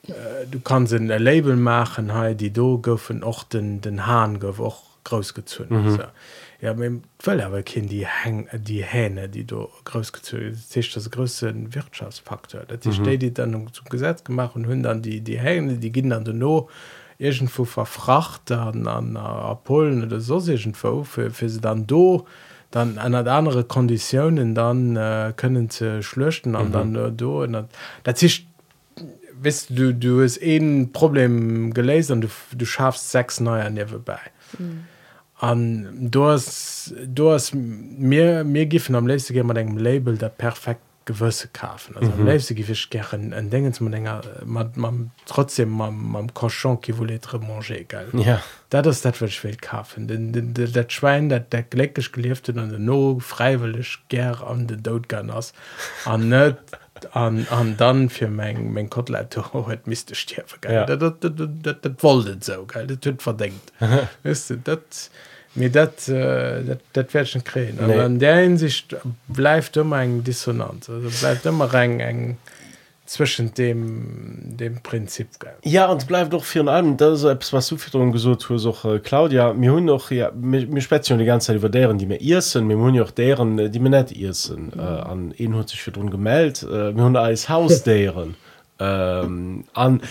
äh, du kannst ein Label machen, hi, die do goffen auch den, den Hahn gouf auch großgezogen. Mhm. So. ja aber kind die hang die hähne die du großgezögert das größten wirtschaftsfaktor dat mhm. steht die dann zum gesetz gemacht und hun dann die die hähne die gehen an du no irgendwo verfracht an an uh, polen oder so für, für sie dann do dann an andere konditionen dann äh, können ze schlöchten an mhm. dann äh, do dat ist wisst du du es eben problem gelesen du, du schaffst sechs neue never bei. Mhm. Um, du hast du hast mir mir giffen am letzte immer engem Label der perfekt gewürsse kaufen. Also mhm. letzte gewicht gern en denken man länger man man trotzdem man man cochon qui voulait manger geil ja. Dat das dat wird will kaufen. Den den der schwein dat der gleckisch geliefte an den no freiwillig ger an den dotgunners an net an an dann fir meng mengg Kotleit (laughs) het miste stierfe dat wollet so geil hunt verdenkt. (laughs) Dat mir dat dat wäschen kreen. An der hinsicht bleifft immer eng dissonanz. Bleibt immer eng eng zwischen dem dem Prinzip ja und bleibt doch für allem das was Zufütterung gesucht für so äh, Claudia. Mir hun noch ja mir spe die ganze Zeit über deren die mir ihr sind. Mir hun auch deren äh, die mir net ihr sind mhm. äh, an ihn sich für gemeldet. Äh, mir hun als Haus (laughs) deren ähm, an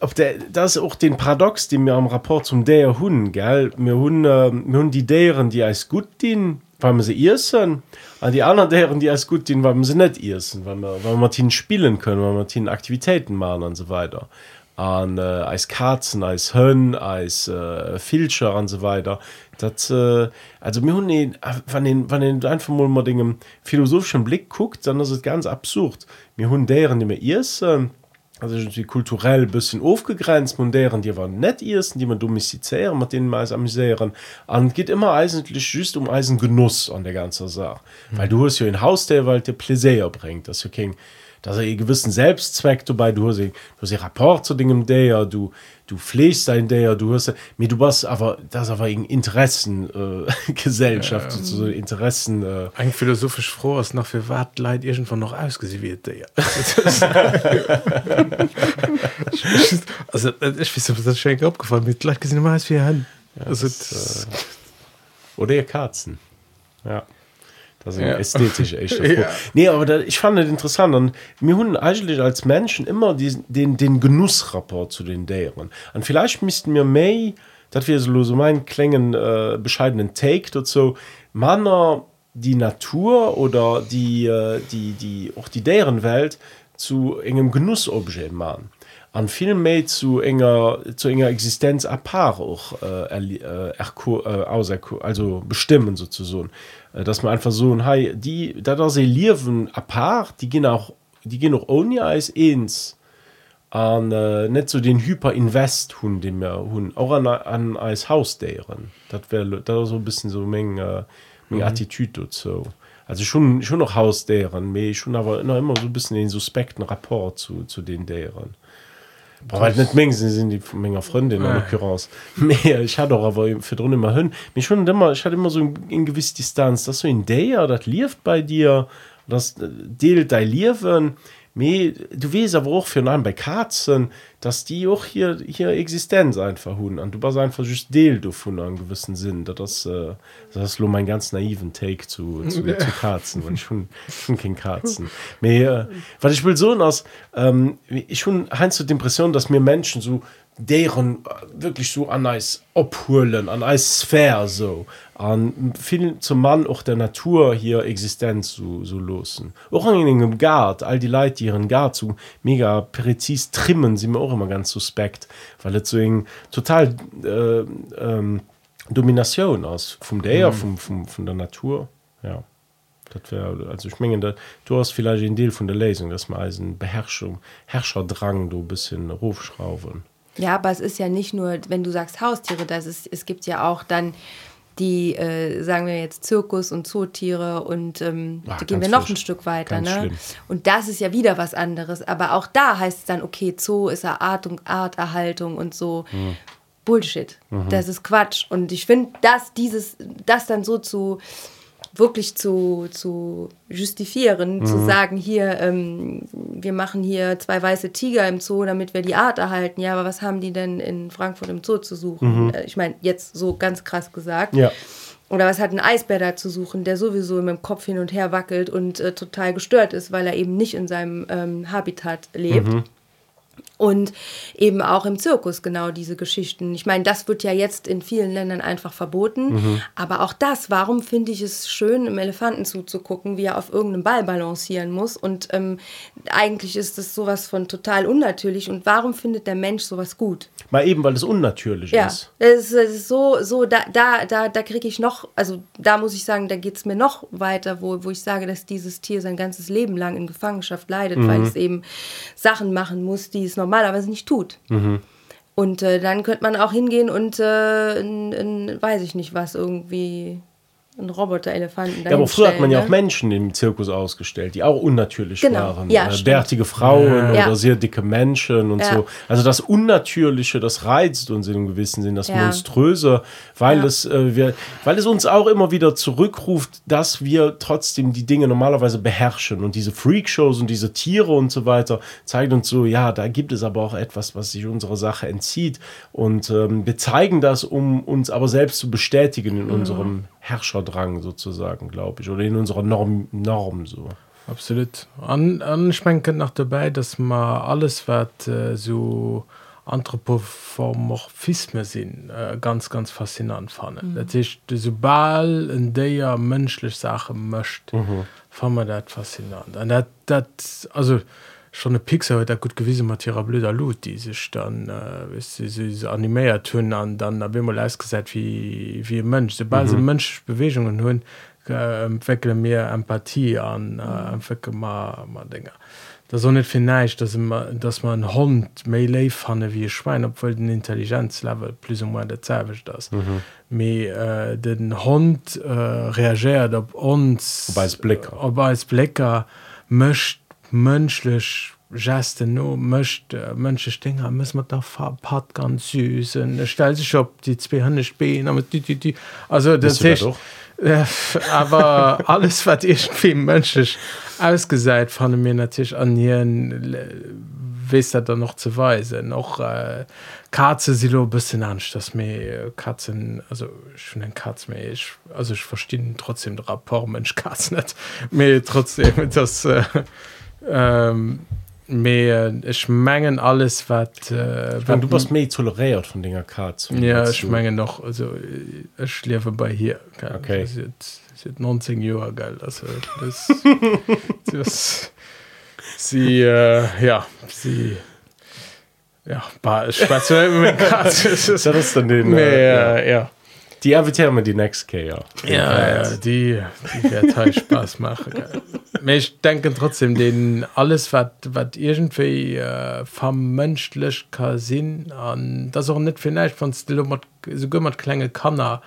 auf der das auch den Paradox die mir am rapport zum der hun gell? Mir hun äh, hun die deren die als gut dienen weil man sie ihrsinn an die anderen deren die als gut dienen weil sie nicht ihrsinn weil man weil man spielen können weil man aktivitäten machen und so weiter. An äh, als katzen als hön als äh, filscher und so weiter. Das äh, also mir hun von den von den einfach mal dingen philosophischen blick guckt dann ist es ganz absurd. Mir hun deren die mir ihrsinn also wie kulturell bisschen aufgegrenzt modern die waren net ersten die man domestizieren mit denen meist amüsieren an geht immer eigentlich just um Eisengenuss an der ganze Sache mhm. weil du hast ja ein Haus der weil der Pläsier bringt das okay dass er gewissen Selbstzweck dabei du hast, du hast rapport zu Dingen der du du flest sein der du hast mir du was aber das aber Interessen äh, (laughs) Gesellschaft ähm, so Interessen äh, ein philosophisch froh ist noch für wat leid irgendwann noch ausgesiert der (laughs) also ich das schenk abgefallen mit gleich gesehen immer als wir haben also das, äh, oder ihr Katzen. Ja das ja. ästhetisch echt (laughs) ja. nee aber da, ich fand interessant. Und mir hun eigentlich als Menschen immer die, den den Genussrapport zu den deren und vielleicht müssten mir May dat wir so so meinen klängen äh, bescheidenen take dazu. Manner die Natur oder die äh, die die auch die deren Welt zu engem Genussobjekt machen. An viel May zu enger zu enger Existenz apart auch äh, äh, äh, also bestimmen sozusagen dass man einfach so hey die da da se liewen apart die gehen auch die gehen noch ohne als eins an äh, net so den hyperinvest hun dem mir hun auch an, an als haus deren dat wäre da so ein bisschen so menge äh, mhm. attitude so also schon schon noch haus deren schon aber immer immer so ein bisschen den suspekten rapport zu zu den deren net Menge sind die von Menge Freundin ja. Kurance (laughs) ich hatte auch aber für drin immer hin. Mich schon immer ich hatte immer so in gewiss Distanz das so in der das lief bei dir das äh, deelt de Me, du west aber auch für einen bei Katzen dass die auch hier hier Existenz einfach hun und du war einfach just Deel du von einem gewissen Sinn das äh, das nur mein ganz naiven Take zu, zu, (laughs) zu Katzen. Und schon schon kein Katzen. Me, äh, weil ich will so aus ähm, ich schon hein zur Depression dass mir Menschen so deren äh, wirklich so an Eis opholen an Eis Sphär so. An viel zum Mann auch der Natur hier Existenz so, so losen. Auch an engem Gard all die Leute die ihren Gar zu mega präzis trimmen sie mir auch immer ganz suspekt weil so total äh, ähm, Domination aus vom der mhm. vom, vom, von der Natur ja. Dat wär, also ich mengen du hast vielleicht ein Deal von der Lesung dass man als Beherrschung Herrscherdrang du bisschen Rufschrauben Ja, aber es ist ja nicht nur, wenn du sagst Haustiere, das ist, es gibt ja auch dann die, äh, sagen wir jetzt Zirkus und Zootiere und ähm, Ach, da gehen wir noch frisch. ein Stück weiter. Ne? Und das ist ja wieder was anderes. Aber auch da heißt es dann, okay, Zoo ist ja Art und Arterhaltung und so. Hm. Bullshit. Mhm. Das ist Quatsch. Und ich finde, dass dieses, das dann so zu wirklich zu, zu justifieren, mhm. zu sagen, hier, ähm, wir machen hier zwei weiße Tiger im Zoo, damit wir die Art erhalten. Ja, aber was haben die denn in Frankfurt im Zoo zu suchen? Mhm. Äh, ich meine, jetzt so ganz krass gesagt. Ja. Oder was hat ein Eisbär da zu suchen, der sowieso in meinem Kopf hin und her wackelt und äh, total gestört ist, weil er eben nicht in seinem ähm, Habitat lebt. Mhm. Und eben auch im Zirkus genau diese Geschichten. Ich meine, das wird ja jetzt in vielen Ländern einfach verboten. Mhm. Aber auch das, warum finde ich es schön, im Elefanten zuzugucken, wie er auf irgendeinem Ball balancieren muss. Und ähm, eigentlich ist das sowas von total unnatürlich. Und warum findet der Mensch sowas gut? Mal eben, weil es unnatürlich ja, ist. Ja, es ist so, so da, da, da, da kriege ich noch, also da muss ich sagen, da geht es mir noch weiter, wo, wo ich sage, dass dieses Tier sein ganzes Leben lang in Gefangenschaft leidet, mhm. weil es eben Sachen machen muss, die es normalerweise nicht tut. Mhm. Und äh, dann könnte man auch hingehen und äh, in, in, weiß ich nicht was irgendwie ein Roboter-Elefanten. Ja, aber früher hat man ja auch Menschen im Zirkus ausgestellt, die auch unnatürlich genau. waren. Ja, äh, bärtige Frauen ja. oder sehr dicke Menschen und Ja. so. Also das Unnatürliche, das reizt uns in einem gewissen Sinn, das. Monströse, weil, es, äh, wir, weil es uns auch immer wieder zurückruft, dass wir trotzdem die Dinge normalerweise beherrschen. Und diese Freakshows und diese Tiere und so weiter zeigen uns so, ja, da gibt es aber auch etwas, was sich unserer Sache entzieht. Und ähm, wir zeigen das, um uns aber selbst zu bestätigen in unserem Herrscherdrang sozusagen, glaube ich, oder in unserer Norm, Norm so. absolut an anschwenken nach dabei dass man alles wat äh, so anthropomorphisme sinn äh, ganz ganz faszinant fannnen mhm. dat ist sobal en déier mënschlech sache mcht mhm. fan man dat faszinant an dat dat also schon eine Pixar hat gut gewesen Matthira blöder Lot die sich dann äh, sie, sie, sie animéiert hunn an dann da immer leis gesagt wie wie Mönsch sobald mhm. Mönsch Bewegungen hunn entwickle mir Empathie an äh, entwickle mal, mal Dinge da so net vielleicht dass immer dass man hund mail fanne wie schwein obwohl den intelligenzlevel plus moins der zeig das mhm. Me, äh, den hund äh, reagiert ob uns bei blick ob als blicker möchte mënschlech Gesten no mcht äh, mënsche Stinger muss man da pat ganz süßen stel sich op die zwe hanne speen die, die, die. also das ist, doch? äh, (laughs) aber alles wat irgendwie mënschech ausgeseit fan mir natürlich an ihren wis er da noch zu weisen noch äh, Katze silo bisschen ancht dass mir äh, Katzen also schon ein Katz mir ich also ich verstehe trotzdem den rapport mensch Katz net mir trotzdem (laughs) das äh, ähm, mir ich mengen alles wat äh, Ich mein, du warst méi toleriert von Dinger Katz. ja ich menge noch also äh, ich schläfe bei hier gell. Okay. Hat- sie hat 19 Jahre geld also das, (laughs) das sie äh, ja sie ja bah, ich weiß nicht, mit Katz, es ist- Das ist dann den, Nee, äh, ja. äh, ja Die ervitieren wir die next K, ja. ja, ja die, die wird halt Spaß machen. ich denke trotzdem, den alles, was was irgendwie äh, vermenschlich kann Sinn an das auch nicht vielleicht von sogar mit kleine Kanner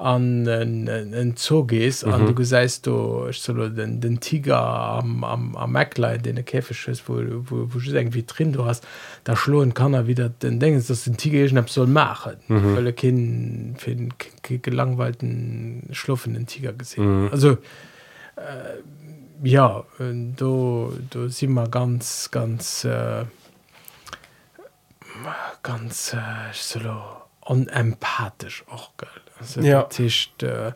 an en en Zoo gehst an du geseist du soll den, den Tiger am, am, am Mäcklein den der Käfeschüss wo, wo, wo du irgendwie drin du hast da schloen kann er wieder den denkst dass den Tiger ich soll machen. Mhm. weil er keinen gelangweilten schluffenden Tiger gesehen mhm. also äh, ja du du si mal ganz ganz äh, ganz äh, so unempathisch auch geil also, Ja. das ist, äh,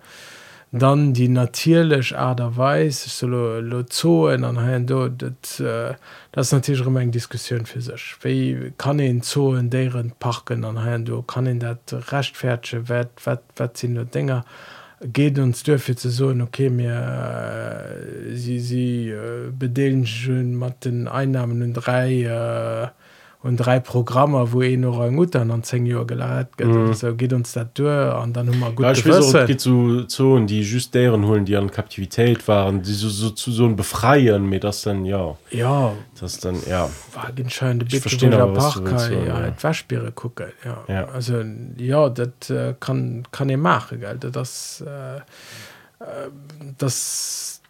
dann die natierlech aderweis solo lo zoen an ha do dat äh, das natürlich immer eng Diskussion für sech wie kann en zoen deieren parken an ha du kann en dat rechtfertigsche wat wat wat sinn nur dinger? Geht uns dürfe ze so okay mir äh, sie sie äh, bedeelen schön mat den einnahmen und drei äh, und drei Programme wo e noch ein gut an 10 Jo geleit mm. so geht uns dat du an dann hummer gut Ja, ich weiß auch, gewusst. es gibt so Zonen, die just deren holen, die an Kaptivität waren, die so, so zu so befreien, mir das dann, ja, ja das dann, ja. ja. Waschbiere gucke ja. Ja. also ja dat äh, kann kann e mache gell das äh, äh, das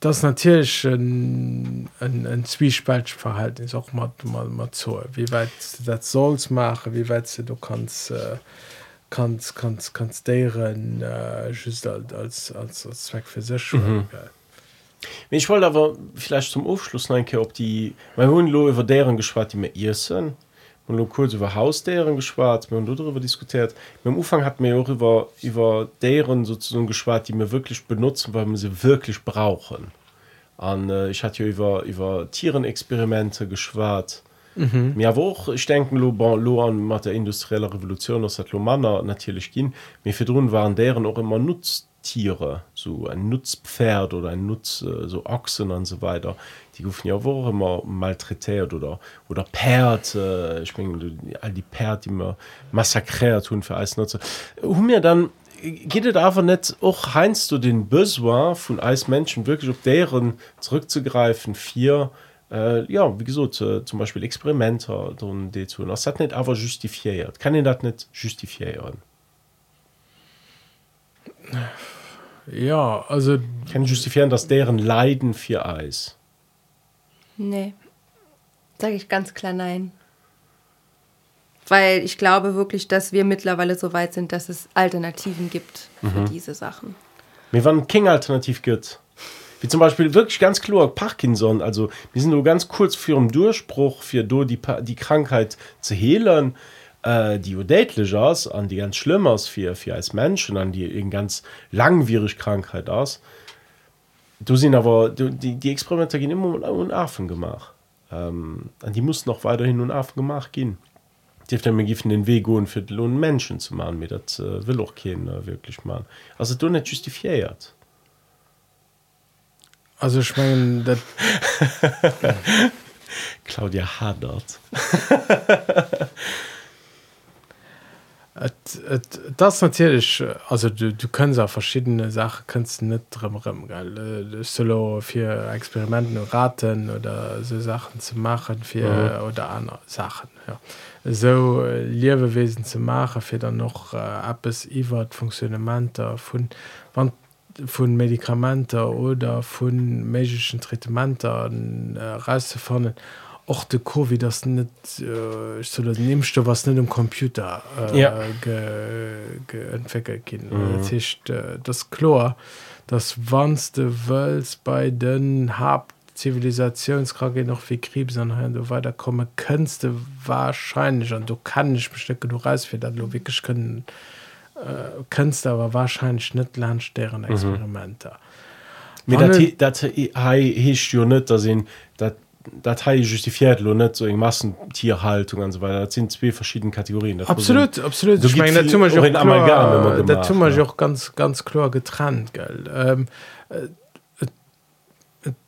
das natürlich ein, ein, ein zwiespaltverhalten ist auch mal mal, mal so wie weit du das sollst machen wie weit du kannst äh, kannst kannst kannst deren äh, als, als, als, Zweck für sich mhm. ich wollte aber vielleicht zum Aufschluss denke ob die mein hun lo über deren geschwar die mir ihr sind und kurz über Haus deren geschwar und darüber diskutiert. Beim Ufang hat mir auch über über deren sozusagen geschwar die mir wirklich benutzen weil man sie wirklich brauchen. An äh, ich hatte ja über über Tierenexperimente geschwarrt Mhm. Ja woch ich denken lo bon, lo an mat der industrielle Revolution aus lo Manner natürlich gin mir firrun waren deren auch immer Nutztiere so ein Nutzpferd oder ein Nutz äh, so Ochsen und so weiter die rufen ja wo immer maltretiert oder oder Perd äh, ich mein, all die Perd die immer massakriert tun für Eisnutzer um mir dann geht aber net och heinst du den besoin von Eismenschen wirklich op deren zurückzugreifen vier äh, ja wie gesagt äh, zum Beispiel Experimenter dazu das hat nicht aber justifiiert? Kann ich das nicht justifiieren? Ja also kann justifizieren dass deren Leiden für Eis nee. Sage ich ganz klar nein. Weil ich glaube wirklich dass wir mittlerweile so weit sind dass es Alternativen gibt für mhm. diese Sachen. Mir wann King alternativ gibt wie zum Beispiel wirklich ganz klar Parkinson. Also wir sind nur ganz kurz für um Durchspruch für die die Krankheit zu hehlen äh, die aus an die ganz schlimm aus für für als Menschen an die in ganz langwierig Krankheit aus du sind aber du, die die Experimente gehen immer und Affen gemacht ähm, an die muss noch weiterhin und Affen gemacht gehen. Gifen den Weg und für lohn Menschen zu machen mir das äh, will auch keinen äh, wirklich machen. Also du nicht justifiiert. Also ich mein. (laughs) Claudia hadert (laughs) das natürlich also du, du kannst auch verschiedene Sachen kannst nicht drin solo für Experimenten raten oder so Sachen zu machen für mhm. oder andere Sachen ja. so Liwewesen zu machen für dann noch äh, ab es funktionamenter von wann vun Medikamenter oder vun meschen Treementer äh, rauszufannen och de CoVI das net äh, so nimmst du was net dem Computer äh, ja. geentwickelt ge gin mhm. äh, das chlor das wannste wölz bei den hab zivilisationskrage noch wie krebs an du weiter komme kennst du wahrscheinlich an du kann nicht bestecke du reisfir dat lo wirklich können äh, kannst aber wahrscheinlich nicht lernen deren mhm. Experimente mhm. dat hecht jo net sinn dat dat ha justifiiert lo net so eng massentierhaltung an so weiter. Dat sind zwei verschiedene Kategorien. Das absolut absolut. Ich mein, auch ganz ganz klar getrennt geld ähm, äh,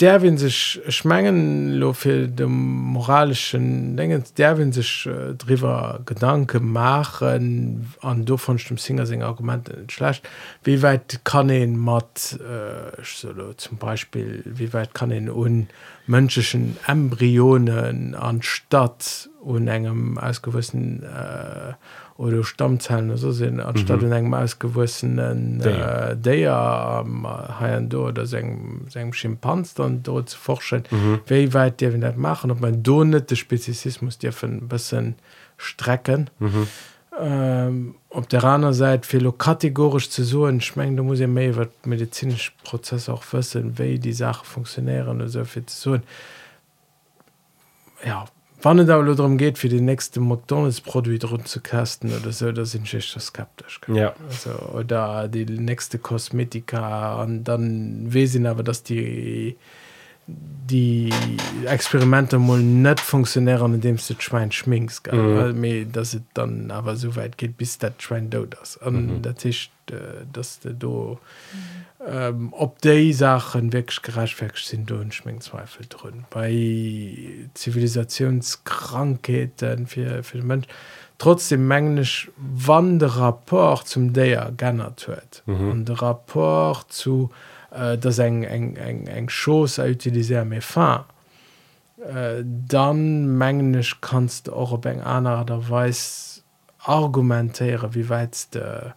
der win sich schmengen lo für dem moralischen denken der win sich äh, drver gedanke machen an du von dem singer sing argument schlecht. Wie weit kann den matt äh, solo zum beispiel wie weit kann den unmönschischen embryonen anstatt un engem ausgewissen äh, oder Stammzellen so sind anstatt mhm. engem ausgewussenen déier am ha do oder segem Schimpanz dann dort zu forschen mhm. wéi weit Dir net machen op man do net de Spezismus Dir vun bessen strecken. Mhm. Ähm, op der anderen Seite viel kategorisch zu so schmengen da muss méi wat medizinisch Prozess auch fëssen wéi die Sache funktionieren so so ja wann da darum geht für die nächste McDonalds Produkt run zu kasten oder so da sind ich skeptisch ja. Also, oder die nächste Kosmetika und dann wesinn aber dass die die Experimente mo net funktionieren indem du Schwein schminkst mhm. dass es dann aber so weit geht bis der Schwein do das mhm. der Tisch äh, dass du do ähm, ob de Sachen wirklich gerechtfertig sind du schmengt Zweifel drin bei Zivilisationskrankheiten für, für den Mensch trotzdem mengglisch wann der rapport zum der gerne hört mhm. und der rapport zu äh, das eng eng eng eng Schoß utiliser mé fa. Äh, dann menggeneg kannst och op eng aner derweis argumentéiere wie weit de,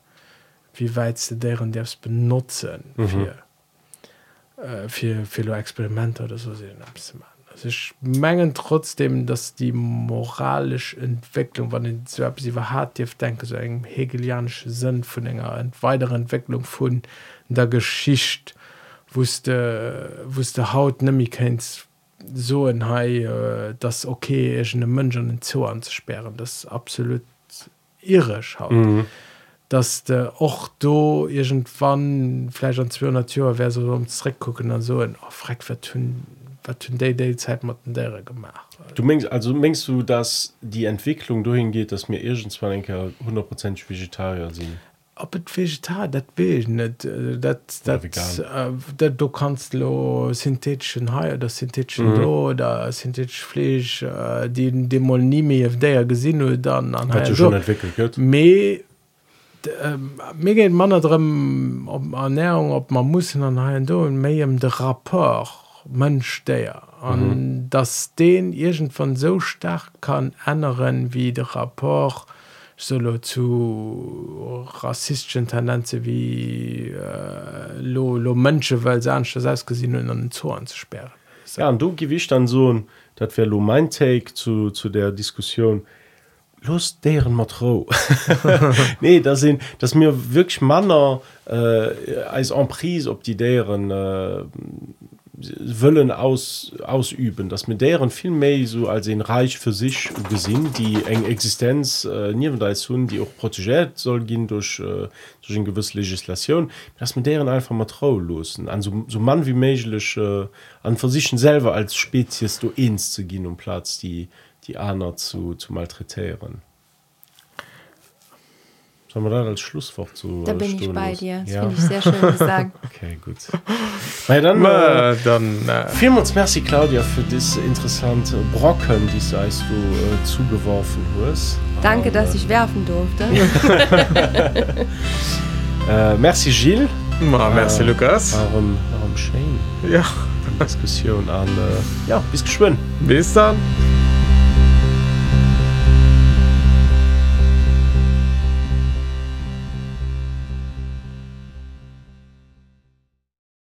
wie weit ze deren derfs benutzen mhm. fir äh, fir fir Experimenter oder so se ich mengen trotzdem dass die moralische Entwicklung wann den subversive hat denke so eng hegelianische Sinn von enger weitere Entwicklung von der Geschichte wusste wusste haut nämlich kennt so ein Hai äh, das okay ist eine München den Zoo anzusperren. Das absolut irisch haut. Mhm. dass der auch do irgendwann Fleisch an 200 wer so ums gucken dann so ein oh, Freck vertun Zeit gemacht? Du meinst also meinst du dass die Entwicklung dahin geht dass mir irgendwann 100 vegetarier sind ob et vegetar dat be net dat dat äh, dat du kannst lo synthetischen haier der synthetischen mhm. lo oder synthetisch flech äh, den dem mal nie mehr der gesinn dann an schon entwickelt me mé géint Manner drem op Ernährung op man mussssen an haien do méiem de rapport Mënschdéier an mhm. dats den Igent van so stark kann ënneren wie de rapport solo zu rassistischen Tendenze wie äh, lo, lo Mënsche weil se an gesinn an den Zo anzusperren. Ja, und du gewicht dann so dat wär lo mein Take zu, zu der Diskussion. Los deren matro (laughs) nee da sind das mir wirklich manner äh, als emprise op die deren äh, wollen aus ausüben dass mit deren viel mehr so als ein reich für sich gesinn die eng existenz äh, nie hun die auch protegiert soll gehen durch äh, durch eine gewisse legislation dass mit deren einfach mal trau losen. An so, so man wie möglich äh, an sich selber als spezies du ins zu gehen um platz die die einer zu zu malträtieren Sollen wir da als Schlusswort zu Da bin ich bei dir. Das ja. finde ich sehr schön gesagt. (laughs) okay, gut. Weil dann, äh, dann äh, vielen uns merci, Claudia, für das interessante Brocken, die du, äh, zugeworfen hast. Danke, Aber, dass ich werfen durfte. (laughs) äh, merci, Gilles. Ma, merci, äh, Lukas. Warum, warum Shane? Ja. Diskussion an. Äh, ja, bis geschwind. Bis dann.